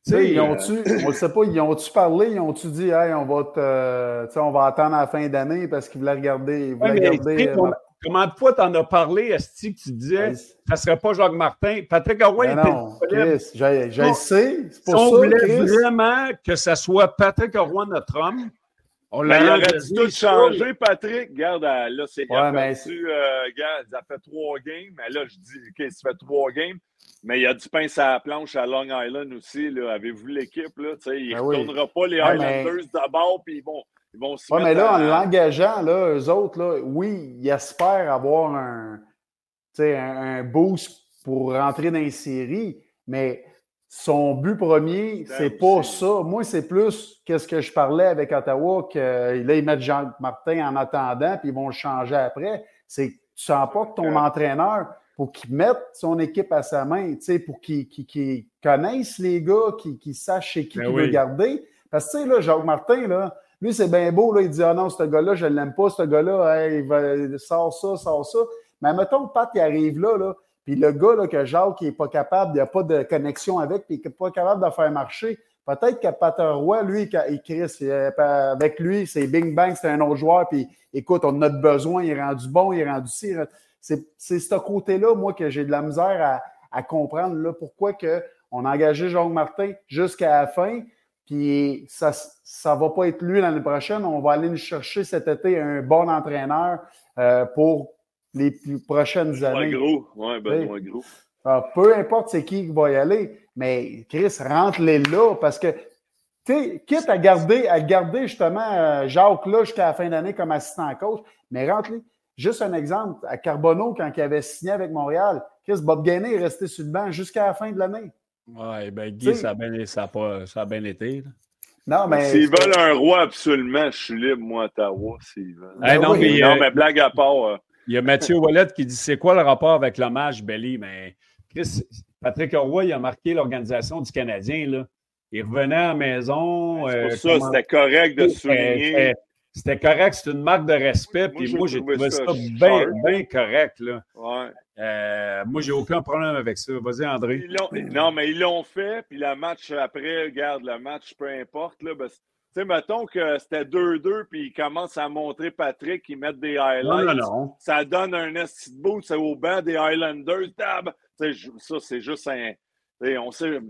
Ils ont on ne sait pas, ils ont-tu parlé, ils ont-tu dit, hey, on va, te, on va attendre à la fin d'année parce qu'ils voulaient regarder. Ils voulaient regarder euh, Comment de fois t'en as parlé, Esti, que tu disais, ça ne serait pas Jacques Martin? Patrick Roy était non, Chris, j'ai sais. Si on voulait vraiment que ce soit Patrick Roy, notre homme, on l'a ben, il tout changé, Patrick. Regarde, euh, là, c'est ouais, mais... euh, regarde, ça fait trois games. Mais là, je dis, OK, ça fait trois games. Mais il y a du pain sur la planche à Long Island aussi. Avez-vous l'équipe? Là? Il ne ben retournera pas les Highlanders d'abord, puis ils vont, ils vont se ouais, mais là, en l'engageant, là, eux autres, là, oui, ils espèrent avoir un, un, un boost pour rentrer dans les séries, mais son but premier, c'est pas ça. Moi, c'est plus qu'est-ce que je parlais avec Ottawa, que là, ils mettent Jean-Martin en attendant, puis ils vont le changer après. C'est tu sens pas que ton entraîneur, pour qu'il mette son équipe à sa main, pour qu'il connaisse les gars, qu'il sache chez qui ben il veut garder. Parce que, tu sais, là, Jacques Martin, là, lui, c'est bien beau, là, il dit Ah non, ce gars-là, je ne l'aime pas, ce gars-là, il va, sort ça, sort ça. Mais mettons que Pat, il arrive là, là puis le gars là, que Jacques n'est pas capable, il n'a pas de connexion avec, puis il n'est pas capable de faire marcher, Peut-être que Pater Roy, lui, il Chris, avec lui, c'est Bing Bang, c'est un autre joueur, puis écoute, on a de besoin, il est rendu bon, il est rendu ci. C'est ce côté-là, moi, que j'ai de la misère à, comprendre, là, pourquoi que on a engagé Jean Martin jusqu'à la fin, puis ça ne va pas être lui l'année prochaine. On va aller nous chercher cet été un bon entraîneur euh, pour les prochaines années. Gros, ouais, Benoît Gros. Alors, peu importe c'est qui qui va y aller, mais Chris, rentre-les là parce que, tu sais, quitte à garder, à garder justement euh, Jacques là jusqu'à la fin d'année comme assistant coach, mais rentre-les. Juste un exemple, à Carbonneau, quand il avait signé avec Montréal, Chris Bob Gainé est resté sur le banc jusqu'à la fin de l'année. Oui, ben Guy, ça a, bien, ça, ça a bien été. Non, mais. S'ils veulent un roi, absolument, je suis libre, moi, à Ottawa, s'ils veulent. non, mais, non, euh, mais blague à part. Euh, il y a Mathieu Wallet qui dit c'est quoi le rapport avec l'hommage Belly? Mais Chris, Patrick Roy, il a marqué l'organisation du Canadien. Là. Il revenait à la maison. C'est pour euh, ça, c'était correct de souligner. C'était correct, c'est une marque de respect. Puis moi, j'ai trouvé ça, bien, bien correct. Là. Ouais. Euh, moi, j'ai aucun problème avec ça. Vas-y, André. non, mais ils l'ont fait. Puis le match après, regarde, le match, peu importe. Là, ben, tu sais, mettons que c'était 2-2, puis ils commencent à montrer Patrick, ils mettent des highlights. Non, non, non. Ça donne un esti de bout, c'est au banc des Highlanders. Ça, c'est juste un. On sait,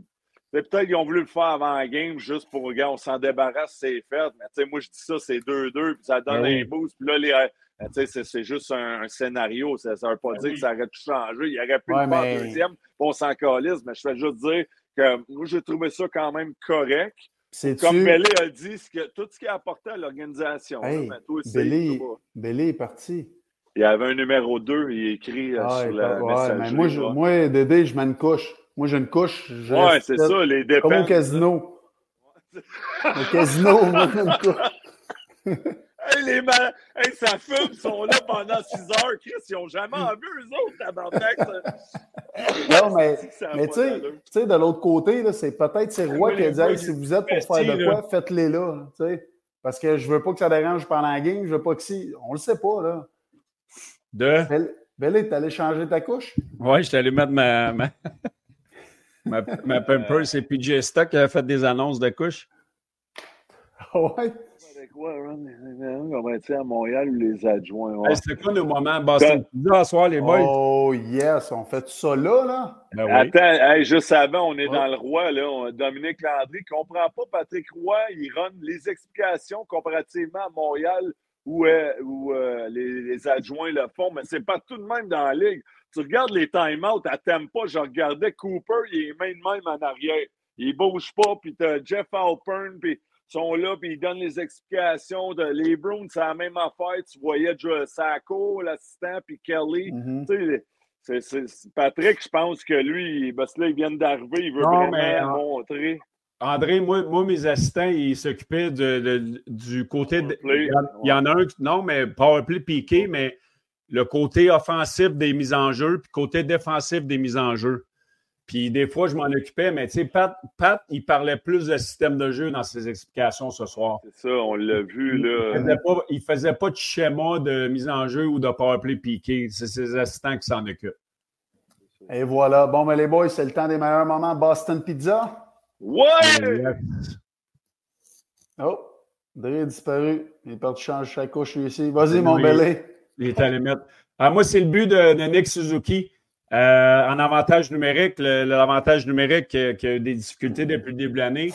peut-être qu'ils ont voulu le faire avant la game juste pour, regarder, on s'en débarrasse, c'est fait. Mais moi, je dis ça, c'est 2-2, puis ça donne ben un boost. Puis là, les, c'est juste un, scénario. Ça ne veut pas ben dire que ça aurait tout changé. Il aurait pu le faire deuxième, pour s'en calisse, mais je fais juste dire que moi, j'ai trouvé ça quand même correct. Comme Bellé a dit, que, tout ce qui a apporté à l'organisation. Hey, Bellé, est parti. Il y avait un numéro 2, il écrit euh, ah, sur la ouais, moi, je, moi, Dédé, je mets une couche. Moi, j'ai une couche. Ouais, c'est ça, les dépenses. Comme au casino. au casino, moi, j'ai une couche. hey, les mal... hey, ça fume, ils sont là pendant 6 heures. Chris, ils n'ont jamais vu, eux autres, tabarnak. non, mais, mais tu sais, de l'autre côté, c'est peut-être ces rois qui disent si vous êtes pour faire de quoi, faites-les là. sais. Parce que je veux pas que ça dérange pendant la game, je veux pas que si. On le sait pas, là. De? Belle, t'es allé changer ta couche? Oui, je suis allé mettre ma. ma... ma, ma Pampers et PJ Stock qui a fait des annonces de couche. ouais quoi, On va être à Montréal ou les adjoints. C'était quoi nos moments Boston Pizza soir, les boys? Oh, yes, on fait tout ça là, là? Ben Attends, juste avant, on est dans le Roi, là. Dominique Landry ne comprend pas Patrick Roy. Il run les explications comparativement à Montréal où, euh, où euh, les, adjoints le font, mais c'est pas tout de même dans la ligue. Tu regardes les time-out à pas. je regardais Cooper, il est même même en arrière. Il bouge pas, puis tu Jeff Alpern, puis sont là, puis ils donnent les explications. De, les Browns, c'est la même affaire. Tu voyais Sacco, l'assistant, puis Kelly. Mm-hmm. Patrick, je pense que lui, parce que là, ils viennent d'arriver, il veut vraiment montrer. André, moi, moi, mes assistants, ils s'occupaient de, du côté. De, il, y en a un, non, mais powerplay piqué, mais le côté offensif des mises en jeu, puis côté défensif des mises en jeu. Puis des fois, je m'en occupais, mais tu sais, Pat, Pat, il parlait plus de système de jeu dans ses explications ce soir. C'est ça, on l'a vu, là. Il ne faisait, pas de schéma de mise en jeu ou de powerplay piqué. C'est ses assistants qui s'en occupent. Et voilà. Bon, mais les boys, c'est le temps des meilleurs moments. Boston Pizza? Ouais! Oh, Dre est disparu. Il est parti changer sa couche ici. Vas-y, mon belé. Il est allé mettre. Ah, moi, c'est le but de, de Nick Suzuki. Euh, en avantage numérique, l'avantage numérique qui, a des difficultés depuis le début de l'année.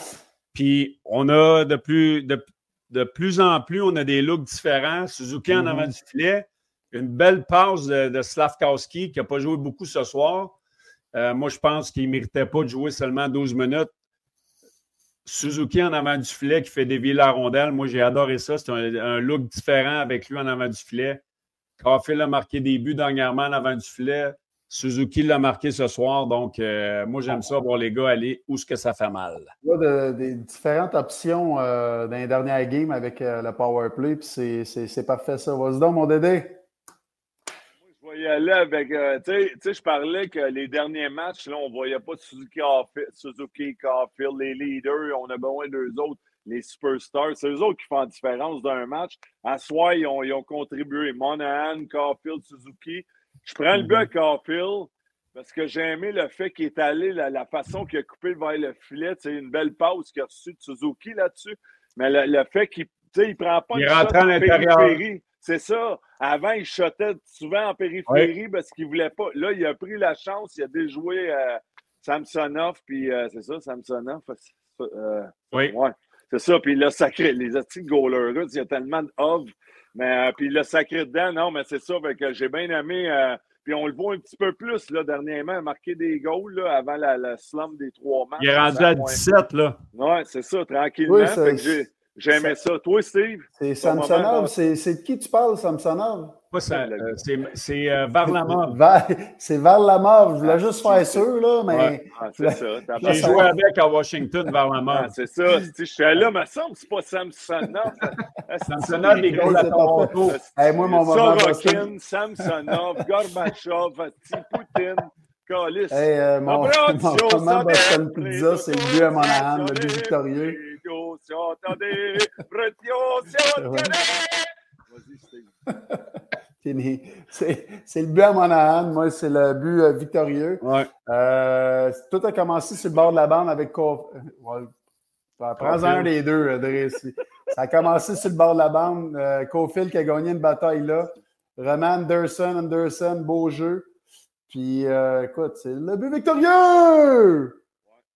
Puis on a de plus, en plus, on a des looks différents. Suzuki en avant du filet. Une belle passe de, Slavkowski qui n'a pas joué beaucoup ce soir. Euh, moi, je pense qu'il ne méritait pas de jouer seulement 12 minutes. Suzuki en avant du filet qui fait dévier la rondelle. Moi, j'ai adoré ça. C'est un, look différent avec lui en avant du filet. Caulfield a marqué des buts dernièrement en avant du filet. Suzuki l'a marqué ce soir, donc euh, moi j'aime ça voir les gars aller où ce que ça fait mal. Il y a des différentes options euh, dans les dernières games avec euh, le power play, puis c'est parfait ça. Vas-y donc, mon Dédé. Je vais y aller avec. tu sais, je parlais que les derniers matchs, là, on ne voyait pas Suzuki, Suzuki Caulfield, les leaders, on a besoin d'eux autres, les superstars. C'est eux autres qui font la différence d'un match. À soi, ils ont, ils ont contribué. Monahan, Caulfield, Suzuki. Je prends le but à mhm. Caulfield. parce que j'ai aimé le fait qu'il est allé, la, la façon qu'il a coupé vers le filet. C'est une belle pause qu'il a reçue de Suzuki là-dessus. Mais le, le fait qu'il ne prend pas Il une rentre à en l'intérieur. périphérie. C'est ça. Avant, il shotait souvent en périphérie parce qu'il ne voulait pas. Là, il a pris la chance. Il a déjoué euh, Samsonov. Puis euh, c'est ça, Samsonov. euh, Oui. Ouais, c'est ça. Puis il l'a sacré. Les petits goalers il y a tellement de. Mais euh, puis il l'a sacré dedans. Non, mais c'est ça. Fait que j'ai bien aimé. euh, puis on le voit un petit peu plus là, dernièrement, marquer des goals là, avant la, la slump des trois matchs. Il est rendu à ouais. 17, là. Ouais, c'est ça, tranquillement. Oui, ça- Fait que j'ai, j'ai aimé ça. Toi, Steve? C'est Samsonov. C'est de qui tu parles, Samsonov? Pas ça, euh, c'est c'est, euh, Varlamov. C'est Varlamov. Je voulais Ah, juste faire sûr, là, mais. Ouais. Ah, c'est ça. t'as J'ai joué avec à Washington, Ah, Varlamov. c'est ça. Si je suis là, me semble que c'est pas Samsonov. Samsonov, des goals à Toronto. Hey, moi, mon moment Sorokin, Samsonov, Gorbachev, Poutine, Calis. Hey, euh, mon, mon moment Boston Pizza, c'est le but à Monahan, le but victorieux. Vas-y, Steve. Fini. C'est le but à Monahan. Moi, c'est le but euh, victorieux. Ouais. Euh, tout a commencé sur le bord de la bande avec Co- euh, ouais. Prends-en un des deux, Driss. Ça a commencé sur le bord de la bande. Euh, Cofield qui a gagné une bataille là. Vraiment, Anderson, Anderson, beau jeu. Puis, écoute, c'est le but victorieux!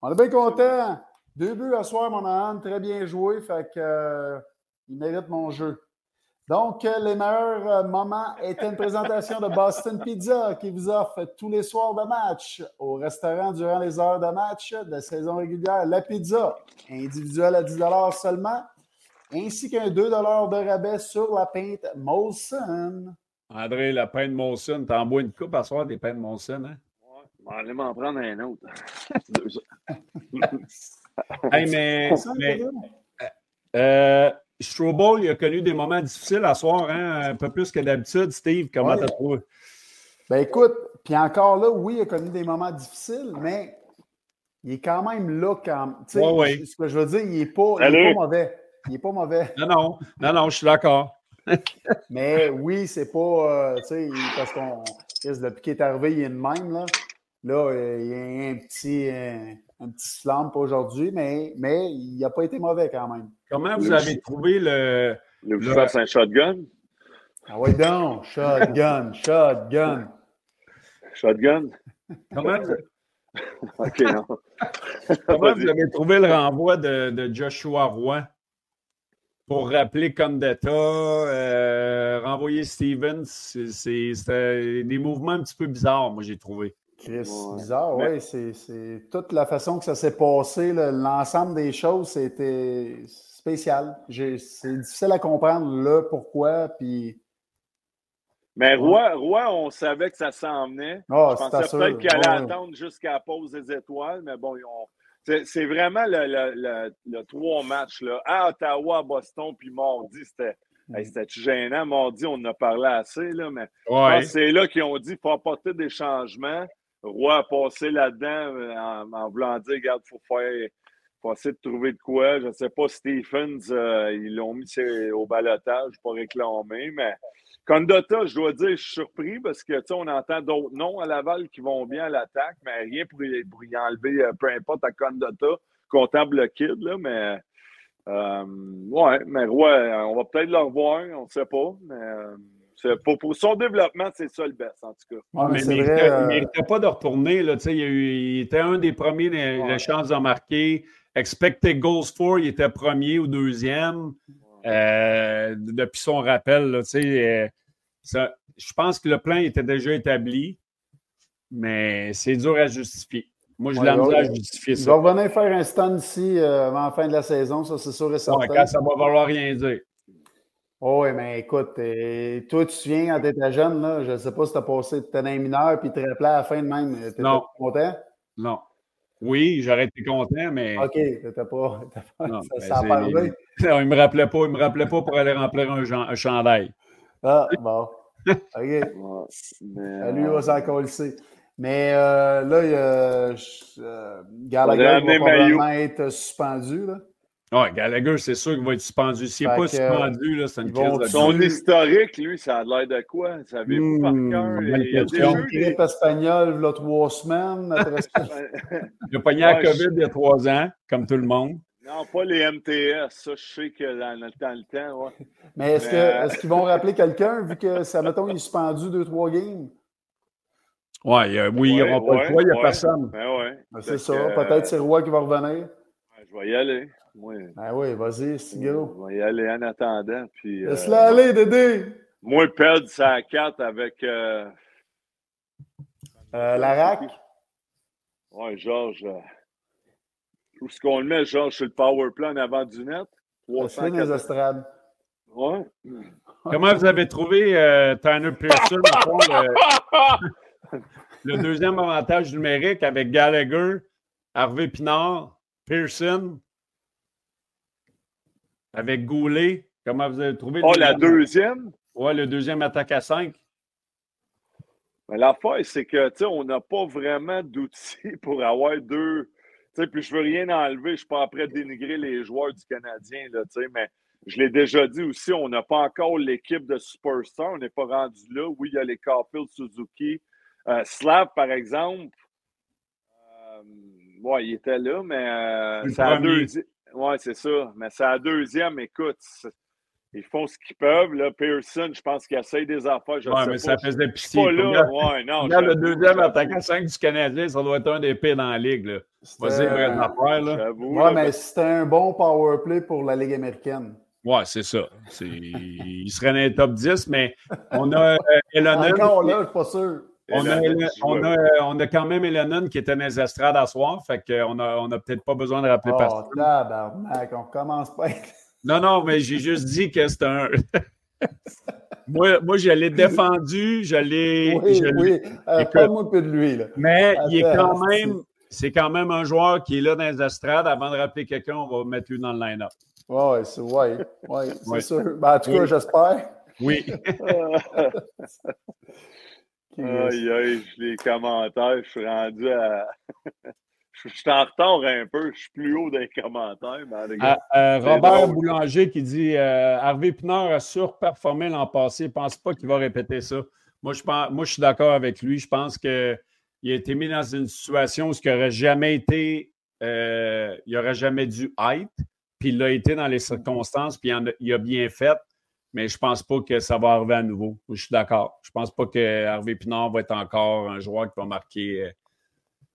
On est bien content. Deux buts à soir, Monahan. Très bien joué. Fait que, euh, il mérite mon jeu. Donc, euh, les meilleurs euh, moments étaient une présentation de Boston Pizza qui vous offre tous les soirs de match au restaurant durant les heures de match de saison régulière. La pizza, individuelle à 10 seulement, ainsi qu'un 2 de rabais sur la pinte Molson. André, la peine de Monson. T'en bois une coupe à soir des peines de Monson, hein? Bon, allez m'en prendre un autre. Hey, mais, mais euh, Strobel, il a connu des moments difficiles à soir, hein? Un peu plus que d'habitude. Steve, comment Ouais. t'as trouvé? Ben écoute, puis encore là, oui, il a connu des moments difficiles, mais il est quand même là quand. tu sais, Ouais, ouais. Ce que je veux dire, il n'est pas, il est Salut. pas mauvais. Il n'est pas mauvais. Non, non, non, non, je suis d'accord. Mais oui, c'est pas. euh, tu sais, parce qu'on. Depuis qu'il est arrivé, il est de même. Là, là euh, il y a un petit, un, un petit slump aujourd'hui, mais, mais il n'a pas été mauvais quand même. Comment vous avez trouvé le. Le Le- un shotgun? Ah ouais, donc, shotgun, shotgun. Shotgun? Comment, OK, non. comment vous avez trouvé le renvoi de, de Joshua Roy pour rappeler Condetta, euh, renvoyer Stevens? C'est- des mouvements un petit peu bizarres, moi, j'ai trouvé. Chris, Ouais. bizarre, oui. C'est, c'est toute la façon que ça s'est passé, l'ensemble des choses, c'était spécial. J'ai- c'est difficile à comprendre là pourquoi. Puis, Mais Roy, Roy, on savait que ça s'en venait. Ah, Je c'est pensais sûr. peut-être qu'il allait Ouais. attendre jusqu'à la pause des étoiles, mais bon, c'est c'est vraiment le, le, le, le trois matchs. Là. À Ottawa, à Boston, puis mardi, c'était Mm. hey, c'était gênant. Mardi, on en a parlé assez, là, mais Ouais. c'est là qu'ils ont dit qu'il faut apporter des changements. Roy a passé là-dedans euh, en, voulant dire regarde, il faut faire. faut essayer de trouver de quoi. Je ne sais pas, Stephens, euh, ils l'ont mis au balotage pour réclamer, mais Condotta, je dois dire, je suis surpris parce que, on entend d'autres noms à Laval qui vont bien à l'attaque, mais rien pour y, enlever, euh, peu importe, à Condotta, comptable le kid, là, mais... ouais, mais euh, on va peut-être le revoir, on ne sait pas, mais... pour, pour son développement, c'est ça le best, en tout cas. Ouais, mais mais c'est il ne euh, méritait pas de retourner. Là, tu sais, il, y a eu- il était un des premiers les, Ouais. les chances de marquer. Expected goals for, il était premier ou deuxième euh, depuis son rappel. Là, tu sais, euh, ça- je pense que le plan était déjà établi, mais c'est dur à justifier. Moi, je Ouais, l'ai ouais. à justifier il ça. va revenir faire un stand ici euh, avant la fin de la saison, ça c'est sûr et certain. Ouais, quand ça va vouloir rien dire. Oui, mais écoute, euh, toi, tu te souviens quand tu étais jeune, là, je ne sais pas si tu as passé, tu étais dans les mineurs, puis tu te rappelais à la fin de même. Tu Non. content? Non. Oui, j'aurais été content, mais. OK, tu n'étais pas. t'étais pas- Non, ça, ben, ça a c'est- parlé. Non, il me rappelait pas, il me rappelait pas pour aller remplir un, un chandail. Ah, bon. OK. Il euh, va s'en coller. Mais euh, là, il y a, euh, On Gallagher a va probablement être suspendu. Là. Ouais, Gallagher, c'est sûr qu'il va être suspendu. S'il n'est pas suspendu, là, c'est une vont- de Son historique, lui, ça a l'air de quoi? Savez-vous par Hmm, cœur? bonne Il y a déjà Grippe espagnole, là, trois semaines. Après ça, Il a pogné la COVID il y a trois ans, comme tout le monde. Non, pas les MTS. Ça, je sais que dans, dans le temps, le temps, ouais. Mais est-ce Mais- est-ce qu'ils vont rappeler quelqu'un, vu que, ça, mettons, il est suspendu deux, trois games? Ouais, il oui, ils Ouais, n'auront pas le choix, il n'y a ouais. personne. Ben ouais. Ben, c'est ça. que, euh, Peut-être c'est Roy qui va revenir. Je vais y aller. Moi, Ben oui, vas-y, c'est gros. je vais y aller en attendant. Puis, euh, Laisse-la aller, Dédé! moi, perdre sa carte avec. Euh, Euh, Larac? ouais, Georges. euh, où est-ce qu'on le met, Georges, sur le power play en avant du net? Laisse-le dans les 304. estrades. Ouais. Comment vous avez trouvé euh, Tanner Pearson, au fond, le, le deuxième avantage numérique avec Gallagher, Harvey Pinard, Pearson, avec Goulet? Comment vous avez trouvé le Oh, la deuxième-? Ouais, le deuxième attaque à 5. Mais l'affaire, c'est que, tu sais, on n'a pas vraiment d'outils pour avoir deux. Tu sais, puis je veux rien enlever, je suis pas après dénigrer les joueurs du Canadien, là, tu sais, mais je l'ai déjà dit aussi, on n'a pas encore l'équipe de Superstar, on n'est pas rendu là. Oui, il y a les Caulfield Suzuki. Euh, Slav, par exemple, euh, ouais, il était là, mais euh, c'est la deuxième. Ouais, c'est ça. Mais c'est la deuxième, écoute. Ils font ce qu'ils peuvent. Là. Pearson, je pense qu'il essaye des affaires. Sais mais pas. ça faisait pitié. pas là. Regarde, Ouais, non. regarde le deuxième à 5 du Canadien, ça doit être un des pires dans la ligue. là. Vas-y, C'était- vraie affaire, là. Ouais, là, mais parce- c'était un bon power play pour la Ligue américaine. Ouais, c'est ça. C'est- Il serait dans les top 10, mais on a euh, Elonen. Encore là, je suis pas sûr. On a, on, a, on a quand même Elonen qui était dans les estrades à soir, fait qu'on a, on a peut-être pas besoin de rappeler Oh, personne. tabarnak, on commence pas. Non, non, mais j'ai juste dit que c'est un. moi, moi, je l'ai défendu, je l'ai. Oui, je oui. Euh. Parle-moi un peu de lui, là. Mais il est quand même. C'est quand même un joueur qui est là dans les estrades. Avant de rappeler quelqu'un, on va mettre lui dans le line-up. Ouais, c'est ouais, ouais, c'est Ouais. sûr. Ben, en tout cas, Oui. j'espère. Oui. Aïe, aïe, les commentaires, je suis rendu à. Je suis en retard un peu, je suis plus haut dans les commentaires. Mais les gars, Euh, Robert drôle. Boulanger qui dit euh, Harvey Pinard a surperformé l'an passé. Je ne pense pas qu'il va répéter ça. Moi, je, pense, moi, je suis d'accord avec lui. Je pense qu'il a été mis dans une situation où il n'aurait jamais été. euh, il n'aurait jamais dû être. Puis il l'a été dans les circonstances, puis il, en a, il a bien fait. Mais je ne pense pas que ça va arriver à nouveau. Je suis d'accord. Je ne pense pas que Harvey Pinard va être encore un joueur qui va marquer. euh,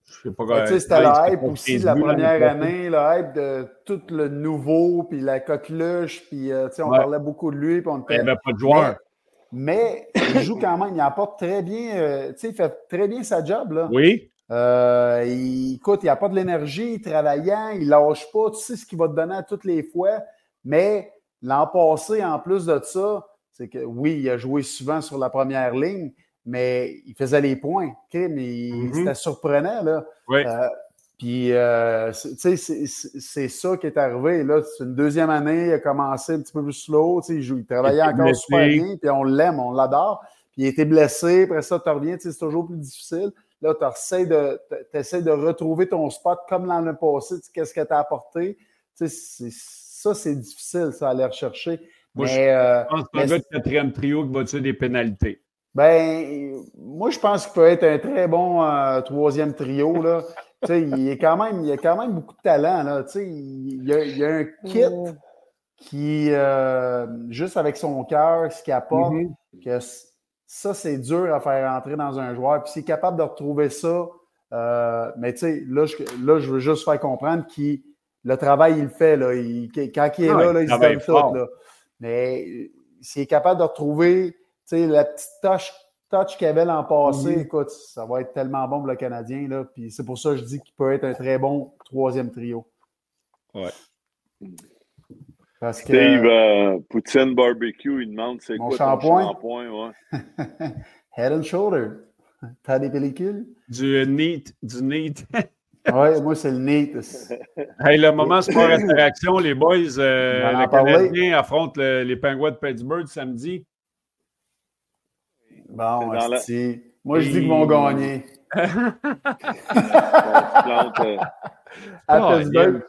je sais pas Ben, tu sais, C'était la 15, hype aussi 15 de la première année, la hype de tout le nouveau, puis la coqueluche, puis euh, tu sais, on Ouais. parlait beaucoup de lui, puis on Il n'y avait pas de joueur. Mais il joue quand même, il apporte très bien, euh, tu sais, il fait très bien sa job, là. Oui. Euh, il, écoute, il apporte de l'énergie, travaillant, il lâche pas, tu sais ce qu'il va te donner à toutes les fois. Mais l'an passé, en plus de ça, c'est que oui, il a joué souvent sur la première ligne, mais il faisait les points. Mais il- Mhm. c'était surprenant, là. Oui. Euh, puis, euh, c'est- tu sais, c'est- c'est c'est ça qui est arrivé. Là, c'est une deuxième année, il a commencé un petit peu plus slow. tu sais, Il, joue- il travaillait Il encore blessé. super bien, puis on l'aime, on l'adore. Puis il était blessé, après ça, tu reviens, tu sais, c'est toujours plus difficile. Là, tu essaies de, de retrouver ton spot comme tu sais, qu'est-ce que tu as apporté? Tu sais, c'est- ça, c'est difficile, ça, à aller rechercher. Moi, mais, euh, Je pense que c'est un quatrième trio qui va tuer des pénalités. ben, moi, je pense qu'il peut être un très bon euh, troisième trio. Là. tu sais, il, est quand même, il a quand même beaucoup de talent. Là. Tu sais, il, y a, il y a un kit qui, euh, juste avec son cœur, ce qu'il apporte, Mhm. que c- ça, c'est dur à faire entrer dans un joueur. Puis s'il est capable de retrouver ça, euh, mais tu sais, là je, là, je veux juste faire comprendre qu'il le travail, il le fait. Là. Il- quand il est Ah, là, il là, il se donne fort. tout. Là. Mais s'il est capable de retrouver tu sais, la petite touch, touch qu'il avait l'an passé, Mhm. écoute, ça va être tellement bon pour le Canadien. Là. Puis c'est pour ça que je dis qu'il peut être un très bon troisième trio. Ouais. Parce que Steve, euh, Poutine Barbecue, il demande c'est quoi shampoing? ton shampoing, ouais. Head and Shoulder. T'as des pellicules? Du neat, du neat. Oui, moi, c'est le neat. hey, le moment sport interaction, les boys, euh, On va en le parler. Canadien affronte le- les Penguins de Pittsburgh samedi. Bon, la- moi, je dis qu'ils vont gagner. Euh, À Pittsburgh. bien.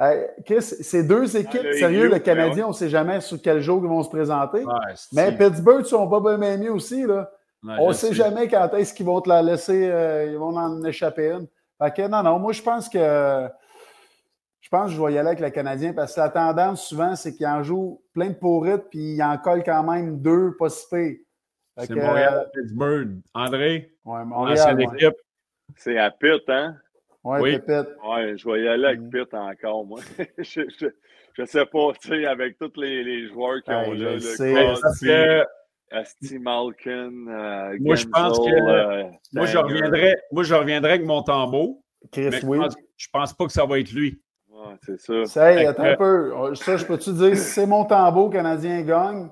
Hey, Chris, ces deux équipes, Ah, sérieux, le Canadien, ouais. on ne sait jamais sur quel jour ils vont se présenter. Ouais, Mais Pittsburgh sont pas bien mieux aussi. Là. Ouais, on ne sait jamais quand est-ce qu'ils vont te la laisser, euh, ils vont en échapper une. Fait que non, non, moi je pense que je pense que je vais y aller avec le Canadien parce que la tendance souvent, c'est qu'ils en jouent plein de pourrites puis ils en collent quand même deux pas si. Fait C'est que, Montréal, Pittsburgh. André, euh, ouais, équipe. C'est à Pitt, hein? Ouais, Oui. Ouais, je vais y aller avec Mm. Pitt encore, moi. je, je, je sais pas, tu sais, avec tous les, les joueurs qui Ouais, ont je là, le sais. Asti Malkin, euh, Moi, je pense que- euh, moi, je Tanger. reviendrais, moi, je reviendrais avec mon tambour. Chris, Mais je pense, je pense pas que ça va être lui. Ouais, c'est ça. Ça, hey, Fait attends un peu. Ça, je peux-tu dire, si c'est mon tambour Canadien gagne,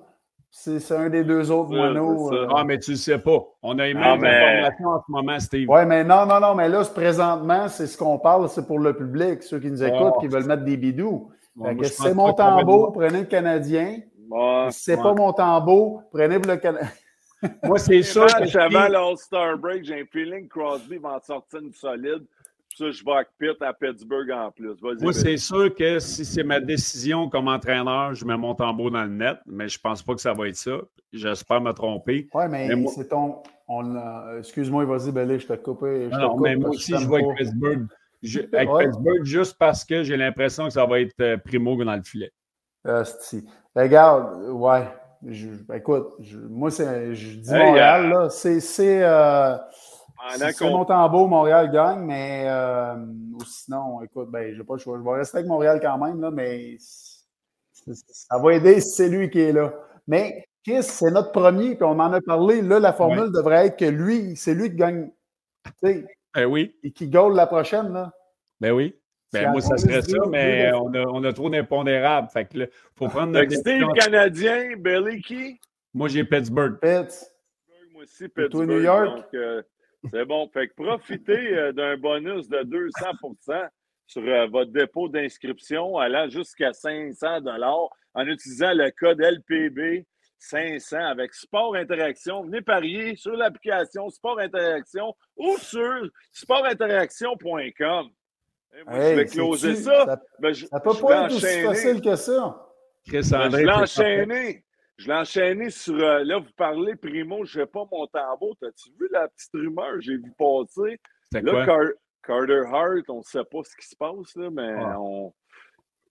c'est un des deux autres moineaux. euh. Ah, mais tu le sais pas. On a les Ah, mêmes mais- informations en ce moment, Steve. Oui, mais non, non, non, mais là, présentement, c'est ce qu'on parle, c'est pour le public, ceux qui nous écoutent, Oh. qui veulent mettre des bidous. Pense c'est mon tambour, prenez le Canadien. Ouais. Si c'est ouais. pas mon tambour, prenez le Canadien. de- Moi, c'est sûr que avant l'All-Star Break, j'ai un feeling que Crosby va en sortir une solide. Ça, je vais avec Pitt à Pittsburgh en plus. Moi, c'est sûr que si c'est ma décision comme entraîneur, je mets mon tambour dans le net, mais je pense pas que ça va être ça. J'espère me tromper. Oui, mais, Mais moi- c'est ton. Excuse-moi, vas-y, Belé, je t'ai coupé. Je Non, te coupe mais moi aussi, je vais avec. Pittsburgh. Je- avec Ouais. Pittsburgh, juste parce que j'ai l'impression que ça va être euh, Primo dans le filet. Asti. Regarde, ouais. Je- écoute, je- moi, c'est, je dis Hey, Montréal, là. C'est, c'est, euh, Pendant si c'est qu'on- mon tambour, Montréal gagne, mais euh, ou sinon, écoute, ben, j'ai pas le choix. Je vais rester avec Montréal quand même, là, mais c'est- ça va aider si c'est lui qui est là. Mais Chris, c'est notre premier, puis on en a parlé. Là, la formule devrait être que lui, c'est lui qui gagne, tu sais, Ben oui, et qui goal la prochaine, là. ben oui. Ben moi, ça serait ça, mais on a, on a trop d'impondérables. Fait que là, faut prendre notre Steve. Canadien, Billy qui? Moi, j'ai Pittsburgh. Pitts. Moi aussi, toi, Pittsburgh. New York? Donc, euh, c'est bon. Fait que profitez euh, d'un bonus de 200% sur euh, votre dépôt d'inscription allant jusqu'à 500 en utilisant le code LPB 500 avec Sport Interaction. Venez parier sur l'application Sport Interaction ou sur sportinteraction.com. Et moi, je vais closer ça. Ça, Ben, je, ça peut je pas être aussi enchaîner. facile que ça. Chris André. je l'ai enchaîné. Je l'ai enchaîné sur. euh, là, vous parlez, Primo, je n'ai pas mon tambour. T'as-tu vu la petite rumeur? J'ai vu passer. C'est Là, quoi? Car- Carter Hart, on ne sait pas ce qui se passe, là, mais Ah. on.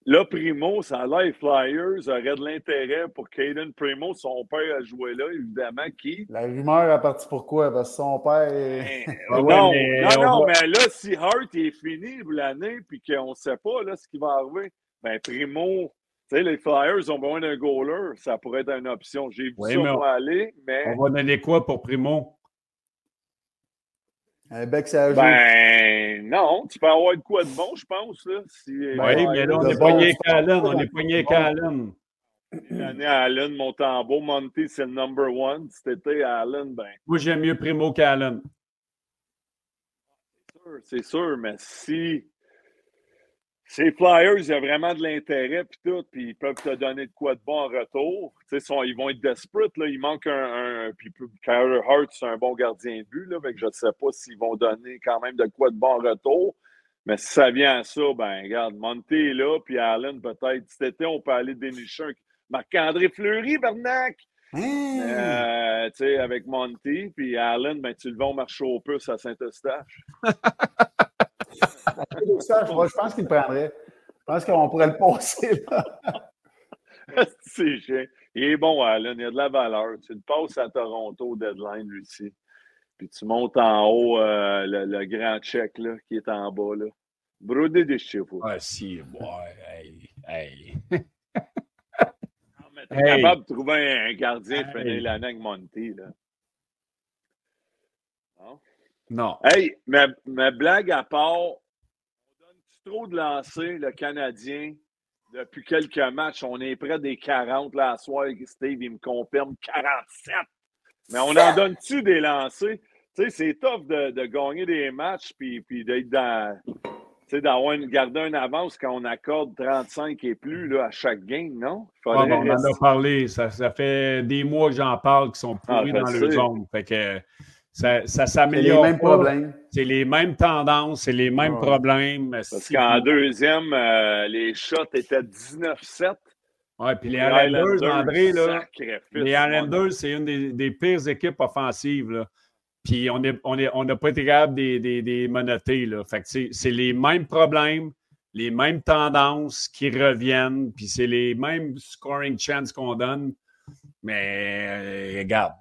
Là, Primo, ça a l'air les Flyers aurait de l'intérêt pour Caden Primo, son père a joué là, évidemment, qui? La rumeur est partie pourquoi? Parce que son père est. Ah ouais, non, mais non, on non, mais là, si Hart est fini l'année, puis qu'on ne sait pas là, ce qui va arriver, ben Primo, tu sais, les Flyers ont besoin d'un goaler, ça pourrait être une option. J'ai vu Oui, ça mais on- aller, mais. On va donner quoi pour Primo? Un bec, ça joue. Ben non, tu peux avoir de quoi de bon, je pense. Là, si, Ben, oui, mais là, on de est bon, pogné c'est avec Allen. pas On bon. est pogné avec Allen. L'année à Allen, mon tambour, Monty, c'est le number one. Cet été, à Allen, ben, Moi, j'aime mieux Primo qu'Allen. sûr, c'est sûr, mais si ces Flyers, il y a vraiment de l'intérêt, puis tout, puis ils peuvent te donner de quoi de bon en retour. Sont- ils vont être desperate, là. Il manque un. un puis Carter Hart, c'est un bon gardien de but, là. Fait que je ne sais pas s'ils vont donner quand même de quoi de bon en retour. Mais si ça vient à ça, ben regarde, Monté est là, puis Allen, peut-être. Cet été, on peut aller dénicher un. Marc-André Fleury, Bernac! Hein? Euh, tu sais, avec Monty, puis Allen, ben, tu le vas au marché aux puces à Saint-Eustache. Je pense qu'il prendrait. Je pense qu'on pourrait le passer. Là. c'est chiant. Il est bon, Allen. Il a de la valeur. Tu le passes à Toronto au deadline, lui aussi. Puis tu montes en haut euh, le, le grand check là, qui est en bas. Là. Brodé des chiffres. Ah, si, ouais, hey, hey. T'es Hey. capable de trouver un, gardien de Hey. l'année avec Monty. Là. Non. Hey, ma, ma blague à part, trop de lancers, le Canadien, depuis quelques matchs. On est près des 40 là, à soir. Steve, il me confirme 47. Mais on en donne-tu des lancers? Tu sais, c'est tough de, de gagner des matchs puis, puis d'être dans. Tu sais, d'avoir une, garder une avance quand on accorde 35 et plus là, à chaque game, non? Ah, bon, on en a parlé. Ça, ça fait des mois que j'en parle qui sont pourris Ah, je dans le zone. Fait que ça, ça C'est s'améliore. les mêmes problèmes. C'est les mêmes tendances, c'est les mêmes Ouais. problèmes. Parce Si- qu'en deuxième, euh, les shots étaient 19-7. Ouais, puis les Highlanders, André, là, les mon Highlanders, c'est une des, des pires équipes offensives. Là. Puis on n'a on est- on n'a pas été capable des, des, des monoter, Là. Fait que c'est les mêmes problèmes, les mêmes tendances qui reviennent, puis c'est les mêmes scoring chances qu'on donne. Mais euh, regarde,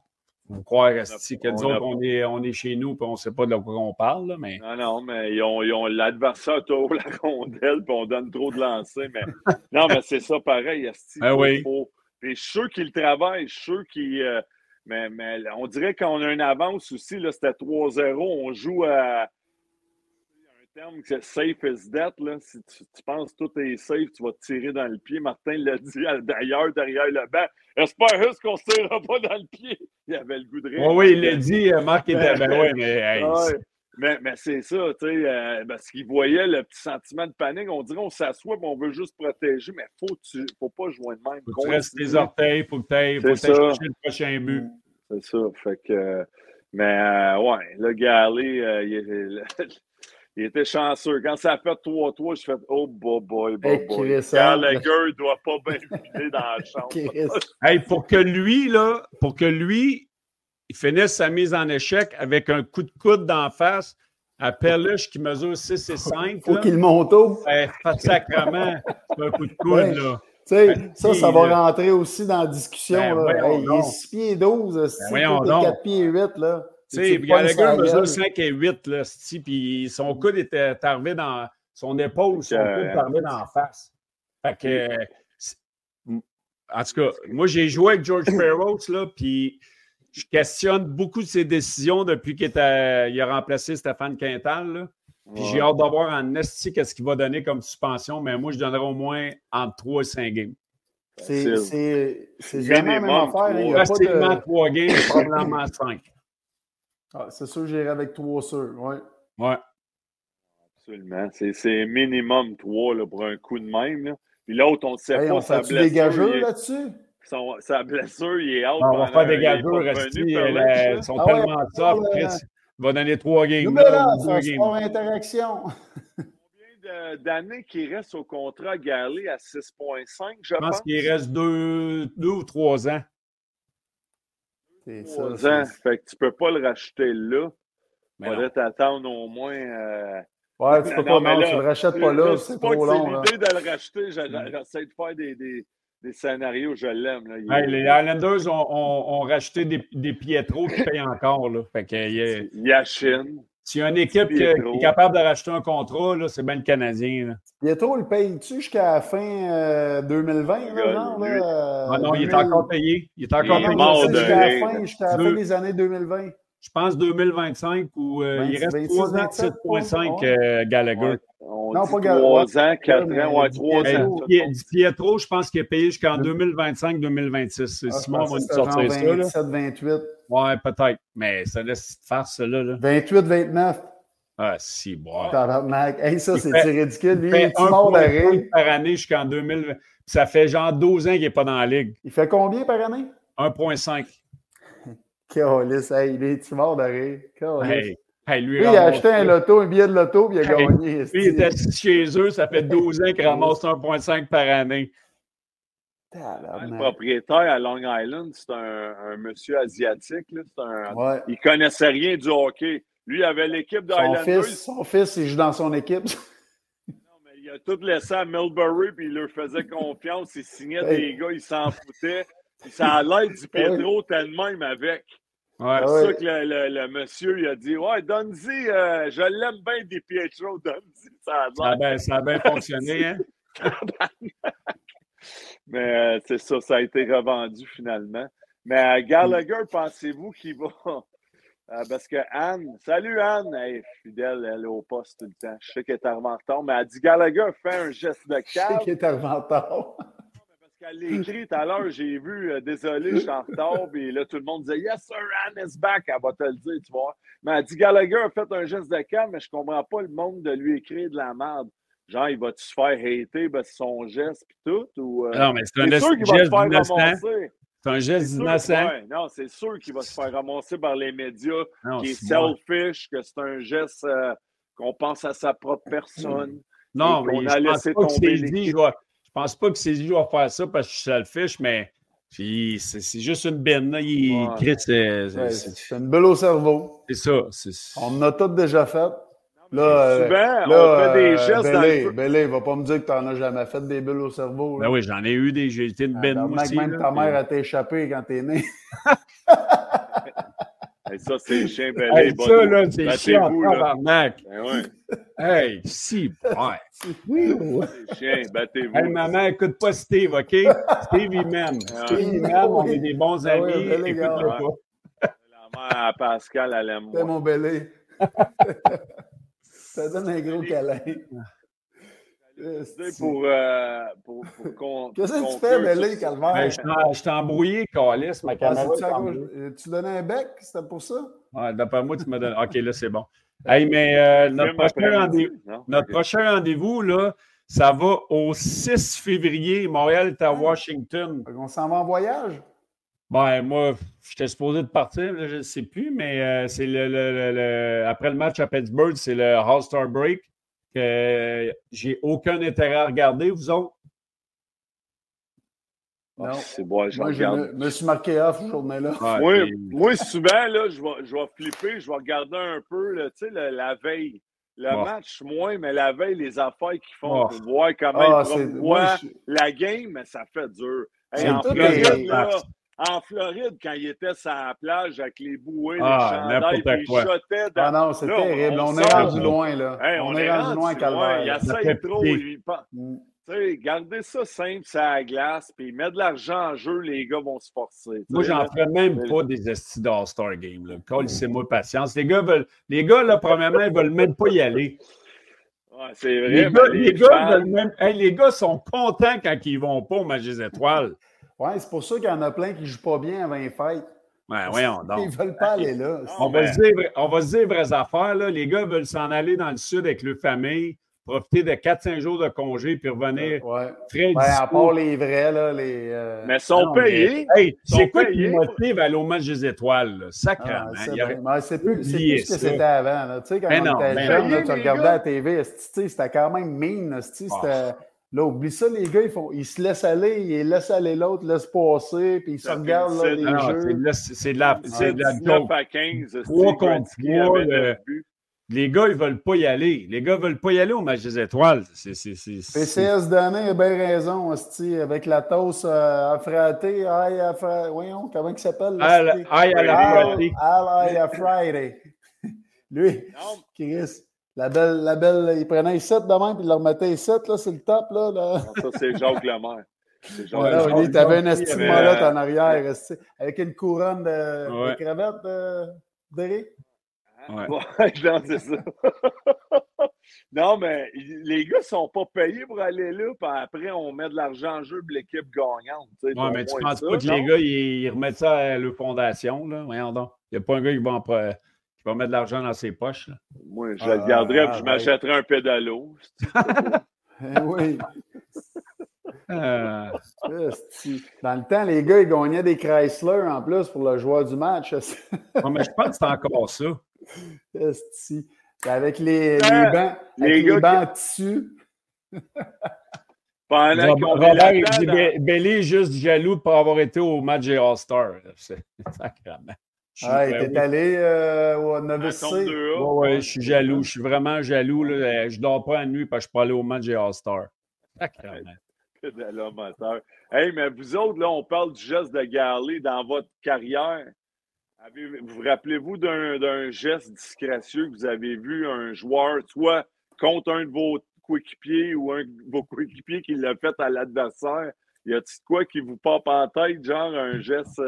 vous croire esti, que nous on a- autres, on est, on est chez nous et on ne sait pas de quoi on parle, là, mais Non, non, mais ils ont, ils ont l'adversaire la rondelle, puis on donne trop de lancers. Mais non, mais c'est ça pareil. esti, Ah faut- oui. faut- suis sûr qu'ils le travaillent, sûr qu'ils. euh, mais, mais on dirait qu'on a une avance aussi. Là, c'était 3-0. On joue à. Terme c'est safe is death. Là. Si tu, tu penses que tout est safe, tu vas te tirer dans le pied. Martin l'a dit d'ailleurs, derrière le banc. J'espère juste qu'on ne se tirera pas dans le pied. Il avait le goût de rire. Oui, oui, il l'a dit, euh, Marc était. Ben mais hey, Ouais. Mais, mais c'est ça, tu sais, euh, parce qu'ils voyaient le petit sentiment de panique. On dirait on s'assoit et on veut juste protéger, mais faut tu faut pas jouer de même. faut que tu restes tes Continue. orteils, faut que tu ailles, faut que chercher le prochain but. C'est ça. Fait que, euh, mais euh, ouais, le Galley, euh, il, était chanceux. Quand ça a fait 3-3, je fais Oh boy, boy, boy, Hey, boy. Chris, hein? Gallagher doit pas bien filer dans la chambre. Hey, pour que lui, là, pour que lui, il finisse sa mise en échec avec un coup de coude d'en face à Perluche qui mesure 6 et 5. Faut qu'il monte haut. ben, pas sacrement, c'est un coup de coude, Ouais. là. Tu sais, Ben, ça, ça va là. rentrer aussi dans la discussion. Ben, là. Hey, il est donc. 6 pieds 12, si voyons t'es donc. 4 pieds 8, là. Tu sais, Gallagher mesure gueule. 5 et 8, là, puis son coude était arrivé dans son épaule, son coude est arrivé dans la face. Fait que, c'est- en tout cas, moi, j'ai joué avec George Ferros, là, puis je questionne beaucoup de ses décisions depuis qu'il il a remplacé Stéphane Quintal, là. Puis j'ai hâte d'avoir en esti qu'est-ce qu'il va donner comme suspension, mais moi, je donnerais au moins entre 3 et 5 games. C'est- jamais la même affaire. hein. Il y a pas de... 3 games, probablement 5. Ah, c'est sûr que j'irai avec 3 sûrs. Ouais. Ouais. Absolument. C'est- C'est minimum 3 là, pour un coup de même. Là. Puis l'autre, on ne sait Hey, pas on sa des blessure. il est- là-dessus? son- sa blessure, il est out. On va faire des gageurs, euh, ils sont Ah ouais, tellement soft, parle, Chris. euh, Il va donner 3 games. Là, deux sport interaction. Combien d'années qu'il reste au contrat Galley à 6,5, je Je pense pense? qu'il reste deux, deux ou trois ans. C'est ça. Fait que tu peux pas le racheter là. Mais Il faudrait t'attendre au moins. euh, Ouais, tu peux Non, pas, mais non, là, tu le rachètes pas là, c'est trop long. C'est l'idée de le racheter. Je- J'essaie de faire des, des, des scénarios, je l'aime. là. Il- Hey, les Highlanders ont, ont- ont racheté des, des Pietro qui payent encore. Là. Fait que, il y a- Yachine. S'il y a une équipe qui, est capable de racheter un contrat, là, c'est bien le Canadien. là. Pietro, le paye-tu jusqu'à la fin euh, 2020, là, Gars, genre, lui- là, euh, Ah non, il est 2000? encore payé. Il est encore Il est payé. jusqu'à la fin, jusqu'à la Deux. fin des années 2020. Je pense 2025 ou euh, il 26, reste 3 ans de 27, 7,5 ouais. euh, Gallagher. On Non, pas Gall- 3 ans, 4 mais ans, ouais, Di 3 Hey, ans. Di- Pietro, je pense qu'il est payé jusqu'en Le- 2025-2026. Ah, Simon va nous sortir ça. Là. 27, 28. Ouais, peut-être. Mais ça laisse faire ça là. là. 28, 29. Ah, si, bon. Tabarnak. Hey, ça, Il c'est ridicule. Lui, Il il fait est mort 1,5 d'arrêt. par année jusqu'en 2020. Puis ça fait genre 12 ans qu'il n'est pas dans la ligue. Il fait combien par année? 1,5. Calice, hey, il est mort d'arrêt. Hey, hey, lui, Lui, il a acheté un loto, un billet de loto, puis il a Hey, gagné. Lui, il est assis chez eux, ça fait 12 ans qu'il ramasse 1,5 par année. Le Tabarnak. propriétaire à Long Island, c'est un, un monsieur asiatique. là. C'est un, Ouais. Il connaissait rien du hockey. Lui, il avait l'équipe de Son fils, son fils, il joue dans son équipe. Non, mais il a tout laissé à Millbury, puis il leur faisait confiance. Il signait Hey. des gars, il s'en foutait. Ça a l'air du Pietro tellement avec. Ouais. C'est ouais. ça que le, le- le monsieur il a dit Ouais, donne-y, euh, je l'aime bien des Pietro, donne-y. Ça a Ça a l'air. bien, ça a bien fonctionné. Hein? Mais euh, c'est ça, ça a été revendu finalement. Mais à Gallagher, pensez-vous qu'il va. Euh, parce que Anne, salut Anne, elle est fidèle, elle est au poste tout le temps. Je sais qu'elle est en retard, mais elle dit Gallagher fait un geste de Je sais qu'il est en retard. Qu'elle l'a écrit tout à l'heure, j'ai vu, euh, désolé, je suis en retard, puis là, tout le monde disait Yes, sir, Anne is back, elle va te le dire, tu vois. Mais elle dit Gallagher a fait un geste de cave, mais je comprends pas le monde de lui écrire de la merde. Genre, il va-tu se faire hater que son geste, puis tout, ou. euh, Non, mais c'est un c'est sûr qu'il va geste te faire innocent. ramasser. C'est un geste innocent. ouais, non, c'est sûr qu'il va se faire ramasser par les médias, Non, qu'il est moi. selfish, que c'est un geste euh, qu'on pense à sa propre personne. Non, mais a je pense laissé pas que tomber c'est dit, l'équipe. je vais- je pense pas que je vais faire ça parce que je suis selfish, mais c'est c'est juste une benne. Là. Il Ouais. c'est une bulle au cerveau. c'est ça. c'est- On en a toutes déjà fait. Là, euh, Souvent, là, on fait des euh, gestes dans Bélé, le. Bélé, va pas me dire que t'en as jamais fait des bulles au cerveau. là. Ben oui, j'en ai eu des. J'ai été une benne aussi. même ta mère a été échappée quand t'es né. Et ça, c'est chien belé. Hey, ça, là, c'est là. tabarnak. Ben ouais, Hey, si, ouais. Oui, c'est chien, battez-vous. Hey, maman, écoute pas Steve, OK? Steve, il m'aime. Ah. Steve, il m'aime. On est des bons Ah ouais, amis. ben, ouais. pas. La mère à Pascal, elle aime moi. mon Bélé. Ça donne un gros câlin. Tu sais, Pour, euh, pour, pour qu'on- Qu'est-ce que tu fais, ça. calvaire? Ben, je t'ai embrouillé, Calis, ma Ah, caméra. euh, Tu donnais un bec? C'était pour ça? Ouais, D'après moi, tu me donnes. OK, là, c'est bon. Hey, mais euh, notre prochain rendez-vous. Notre prochain rendez-vous, là, ça va au 6 février. Montréal est à Washington. Fait qu'on s'en va en voyage? Ben, moi, j'étais supposé de partir, là, je ne sais plus, mais euh, c'est le, le- le- le- après le match à Pittsburgh, c'est le All-Star Break que j'ai aucun intérêt à regarder, vous autres? Ah, Non. C'est bon, je Moi, je regarde. me, me suis marqué off cette journée-là. Ouais, Moi, souvent, là, je vais, je vais flipper, je vais regarder un peu, là, tu sais, le- la veille. Le Oh. match, moins, mais la veille, les affaires qu'ils font Oh. pour voir comment Ah, ils c'est. promouvoient moi, je- la game, mais ça fait dur. Hey, en, des- là, en Floride, quand il était sur la plage avec les bouées, Ah, les chandails, puis il shotait dans... Ah non, c'est terrible. on On, est sort, rendu là. loin, là. Hey, on, est rendu loin, loin, Calvaire. Il fait trop. il Mm. Tu sais, gardez ça simple, ça à la glace, puis mettre de l'argent en jeu, les gars vont se forcer. Moi, j'en ferais même pas des estis d'All-Star Game. là. Laissez-moi patience. Les gars, veulent, les gars, là, premièrement, ils veulent même pas y aller. Ouais, c'est vrai, Les mais gars, les gars fans- veulent même. Hey, les gars sont contents quand ils vont pas au match des étoiles. Ouais, c'est pour ça qu'il y en a plein qui ne jouent pas bien avant les fêtes. Voyons donc. Ils ne veulent pas aller là. On ben- va, se dire, on va se dire vraies affaires. Là. Les gars veulent s'en aller dans le sud avec leur famille, profiter de 4-5 jours de congé, puis revenir Ouais. très Ben, à part les vrais, là, les. euh, Mais ils sont Non, mais- payés. Hey, c'est quoi qui motive à aller au match des étoiles? Là? ah, Sacrément. c'est bien. Mais c'est plus, ce que c'était avant. là. Tu sais, quand Ben on non, était ben jeune, tu regardais gars. la TV, c'était quand même esti, Ah. c'était- Là, oublie ça, les gars, ils, font, ils se laissent aller, ils laissent aller l'autre, laissent passer, puis ils se regardent là, les Non, jeux. c'est de la- c'est de la, c'est de la 19 joke. à 15. Trois Steve contre Gretzky trois, avait le- neuf buts. Les gars, ils veulent pas y aller. Les gars veulent pas y aller au match des étoiles. C'est, c'est, c'est, c'est- PCS Donné a bien raison, esti, avec la toast euh, à frater, aïe fra- voyons, comment il s'appelle? aïe à la Al, Friday. Al, aïe à Friday. Lui, Non, Chris, la belle, la belle, il prenait les 7 de même, puis il le remettait les 7, là, c'est le top, là. là. non, ça, c'est Jacques Lemaire. C'est Jacques Voilà, oui, t'avais une Jean- estime il y avait- molotte en arrière, avec une couronne de, de Ouais. crevette, euh, Derek. Ouais. Non, c'est ça. non, mais les gars sont pas payés pour aller là, puis après, on met de l'argent en jeu pour l'équipe gagnante. Ouais, mais tu penses ça, pas que non? les gars, ils, ils remettent ça à leur fondation, là? Voyons donc. Il n'y a pas un gars qui va, en pre- qui va mettre de l'argent dans ses poches, là. Moi, je Ah, le garderais, ah, je ouais. m'achèterais un pédalo. Eh oui. Euh. Dans le temps, les gars, ils gagnaient des Chrysler en plus pour le joueur du match. ouais, mais je pense que c'est encore ça. Esti. Avec les, les Ah, bancs, les avec les gars bancs tissu. Pendant Robert, est Robert, il là-dedans, dit dans- Be- Belly est juste jaloux de pas avoir été au match des All-Stars. C'est sacrément. Ah, oui. était allé euh, au à Novice tombe C. 2A. Ouais, ouais, je suis jaloux. Je suis vraiment jaloux. Là. Je dors pas la nuit parce que je suis pas allé au match des All-Stars. Moteur. Hey, mais vous autres, là, on parle du geste de Garley dans votre carrière. Avez- vous vous rappelez-vous d'un geste disgracieux que vous avez vu un joueur, soit contre un de vos coéquipiers ou un de vos coéquipiers qui l'a fait à l'adversaire? Y a-t-il quoi qui vous pop en tête, genre un geste.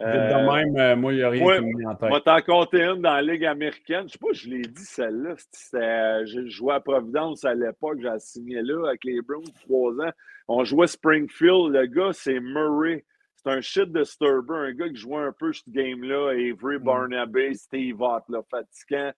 Euh, de même, euh, moi, il n'y a rien qui me vient en tête. moi, t'en compter une dans la Ligue américaine. Je sais pas, je l'ai dit celle-là. C'était- euh, J'ai joué à Providence à l'époque, j'ai signé là avec les Browns trois ans. On jouait Springfield. Le gars, c'est Murray. C'est un shit de Sturber, un gars qui jouait un peu ce game-là. Avery Barnaby, Steve Ott, là, fatigant.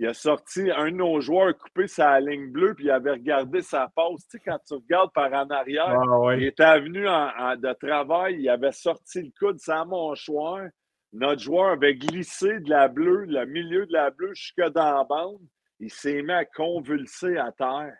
Il a sorti un de nos joueurs coupé sa ligne bleue, puis il avait regardé sa passe. Tu sais, quand tu regardes par en arrière, Ah, ouais. il était venu en, en- de travail, il avait sorti le coude sans mâchoire. Notre joueur avait glissé de la bleue, le milieu de la bleue jusque dans la bande. Il s'est mis à convulser à terre.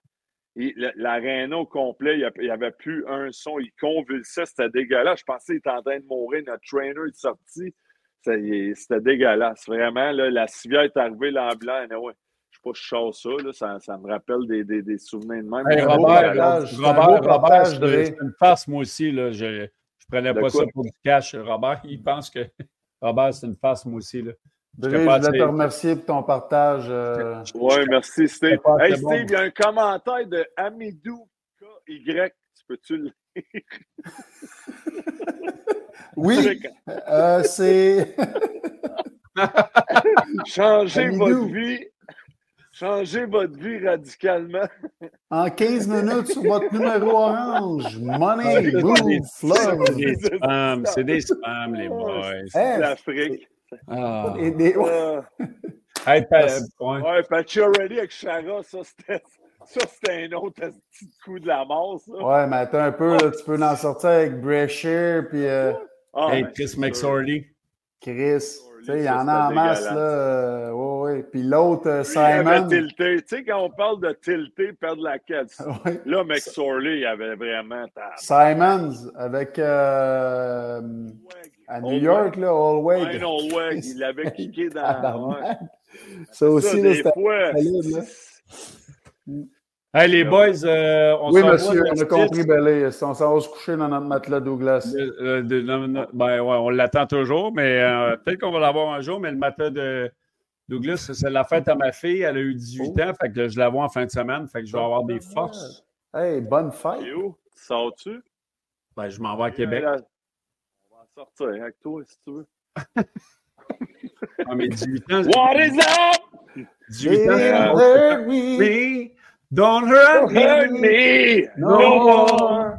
L'aréna au complet, il n'y avait plus un son. Il convulsait, c'était dégueulasse. Je pensais qu'il était en train de mourir. Notre trainer est sorti. C'était dégueulasse. Vraiment, là, la civière est arrivée, l'ambulance. Ouais. Je sais pas, je chasse ça, là, ça. ça me rappelle des, des- des souvenirs de même. Hey, Robert, c'est un Robert, une farce, moi aussi. Là. Je ne prenais De pas quoi? ça pour du cash. Robert, il pense que Robert, c'est une farce, moi aussi. Là. Je voulais te remercier pour ton partage. euh, Oui, merci, Steve. Hey, bon. Steve, il y a un commentaire de Amidou KY. Tu peux-tu le Oui, euh, c'est. Changer Amidou. votre vie. Changer votre vie radicalement. En 15 minutes sur votre numéro orange. Money, Ah, C'est flow. des spams, c'est des spams, les boys. Hein? L'Afrique. Ah. Et des- Ah. Hey, pa- ouais. Ouais, avec Chara, ça c'était. Ça, c'était un autre petit coup de la mort, ça. Ouais, mais attends un peu, là, tu peux en sortir avec Brashear puis euh, Ah, Hey, ben, Chris. McSorley. Chris. Tu sais, il y en a en masse, là. euh, ouais, ouais. Puis l'autre, euh, Lui, il avait Simon. tilté. Tu sais, quand on parle de tilter, perdre la quête. Ouais. Là, McSorley, il avait vraiment. Simons avec euh, à New Old York, là, Allweg. Ouais, non, il l'avait kické dans. Tabarnak. ouais. Ça Ça, aussi, là, c'était. Hey, les boys, euh, on Oui, monsieur, on a compris, Belé. On s'en va se coucher dans notre matelas Douglas. De- euh, de- de- de- ben, ouais, on l'attend toujours, mais euh, peut-être qu'on va l'avoir un jour. Mais le matin de Douglas, c'est la fête à ma fille. Elle a eu 18 Oh. ans, fait que je la vois en fin de semaine, fait que je vais avoir des forces. Hey, bonne fête. Et où? Sors-tu? Ben, je m'en vais à Québec. On va en sortir avec toi, si tu veux. Ah, mais 18 ans, What is up? 18 ans, Hurt don't hurt me. me! No No more. more!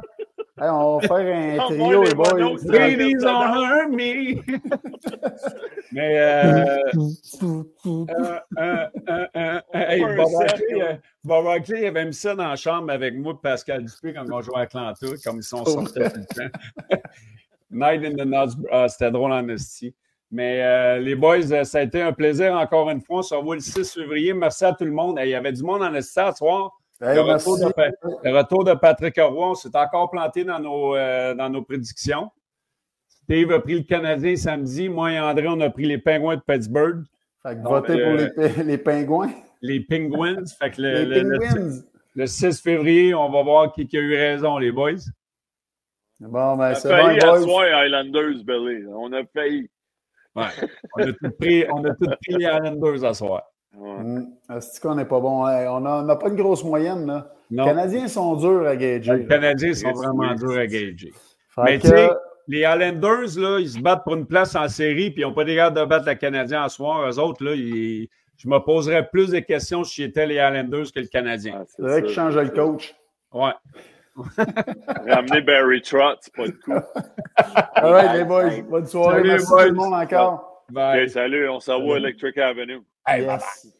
Hey, on va faire un trio, les boys. Ladies don't hurt me. Mais, euh, euh, euh, euh, euh, Bob il avait mis ça dans la chambre avec moi et Pascal Dupé quand on jouait à Atlanta, comme ils sont sortis tout le temps. Night in the Nuts, ah, c'était drôle en esti. Mais euh, les boys, euh, ça a été un plaisir encore une fois. On se revoit le 6 février. Merci à tout le monde. Hey, Il y avait du monde en esti ce soir. Hey, Le retour, de, Pa- le retour de Patrick Roy, on s'est encore planté dans nos, euh, dans nos prédictions. Steve a pris le Canadien samedi. Moi et André, on a pris les Penguins de Pittsburgh, Fait que votez pour les, les pingouins. les Penguins. Fait que le, les le- penguins. le 6 février, on va voir qui, qui a eu raison, les boys. Bon, ben, On a c'est bon, failli boys. asseoir Highlanders, Billy. On a failli. Ouais. On a tout pris, on a tout pris les Islanders à soir. Ouais. C'est qu'on n'est pas bon? Hey, on n'a pas une grosse moyenne. Là. Les Canadiens sont durs à les gager. Canadiens sont vraiment durs à gager. Mais que, tu sais, les Islanders, là, ils se battent pour une place en série, puis ils n'ont pas des de battre le Canadien à soir. Eux autres, là, ils- je me poserais plus de questions si j'étais les Islanders que le Canadien. Ah, c'est vrai qu'ils ça. changeaient le coach. Ouais. Ramener Barry Trotz, c'est pas de coup. All right, les boys. Bonne soirée. Salut, Merci boys. tout le monde encore. Bye. Salut, on s'en va à Electric Avenue. Hey, bye. Yes. Que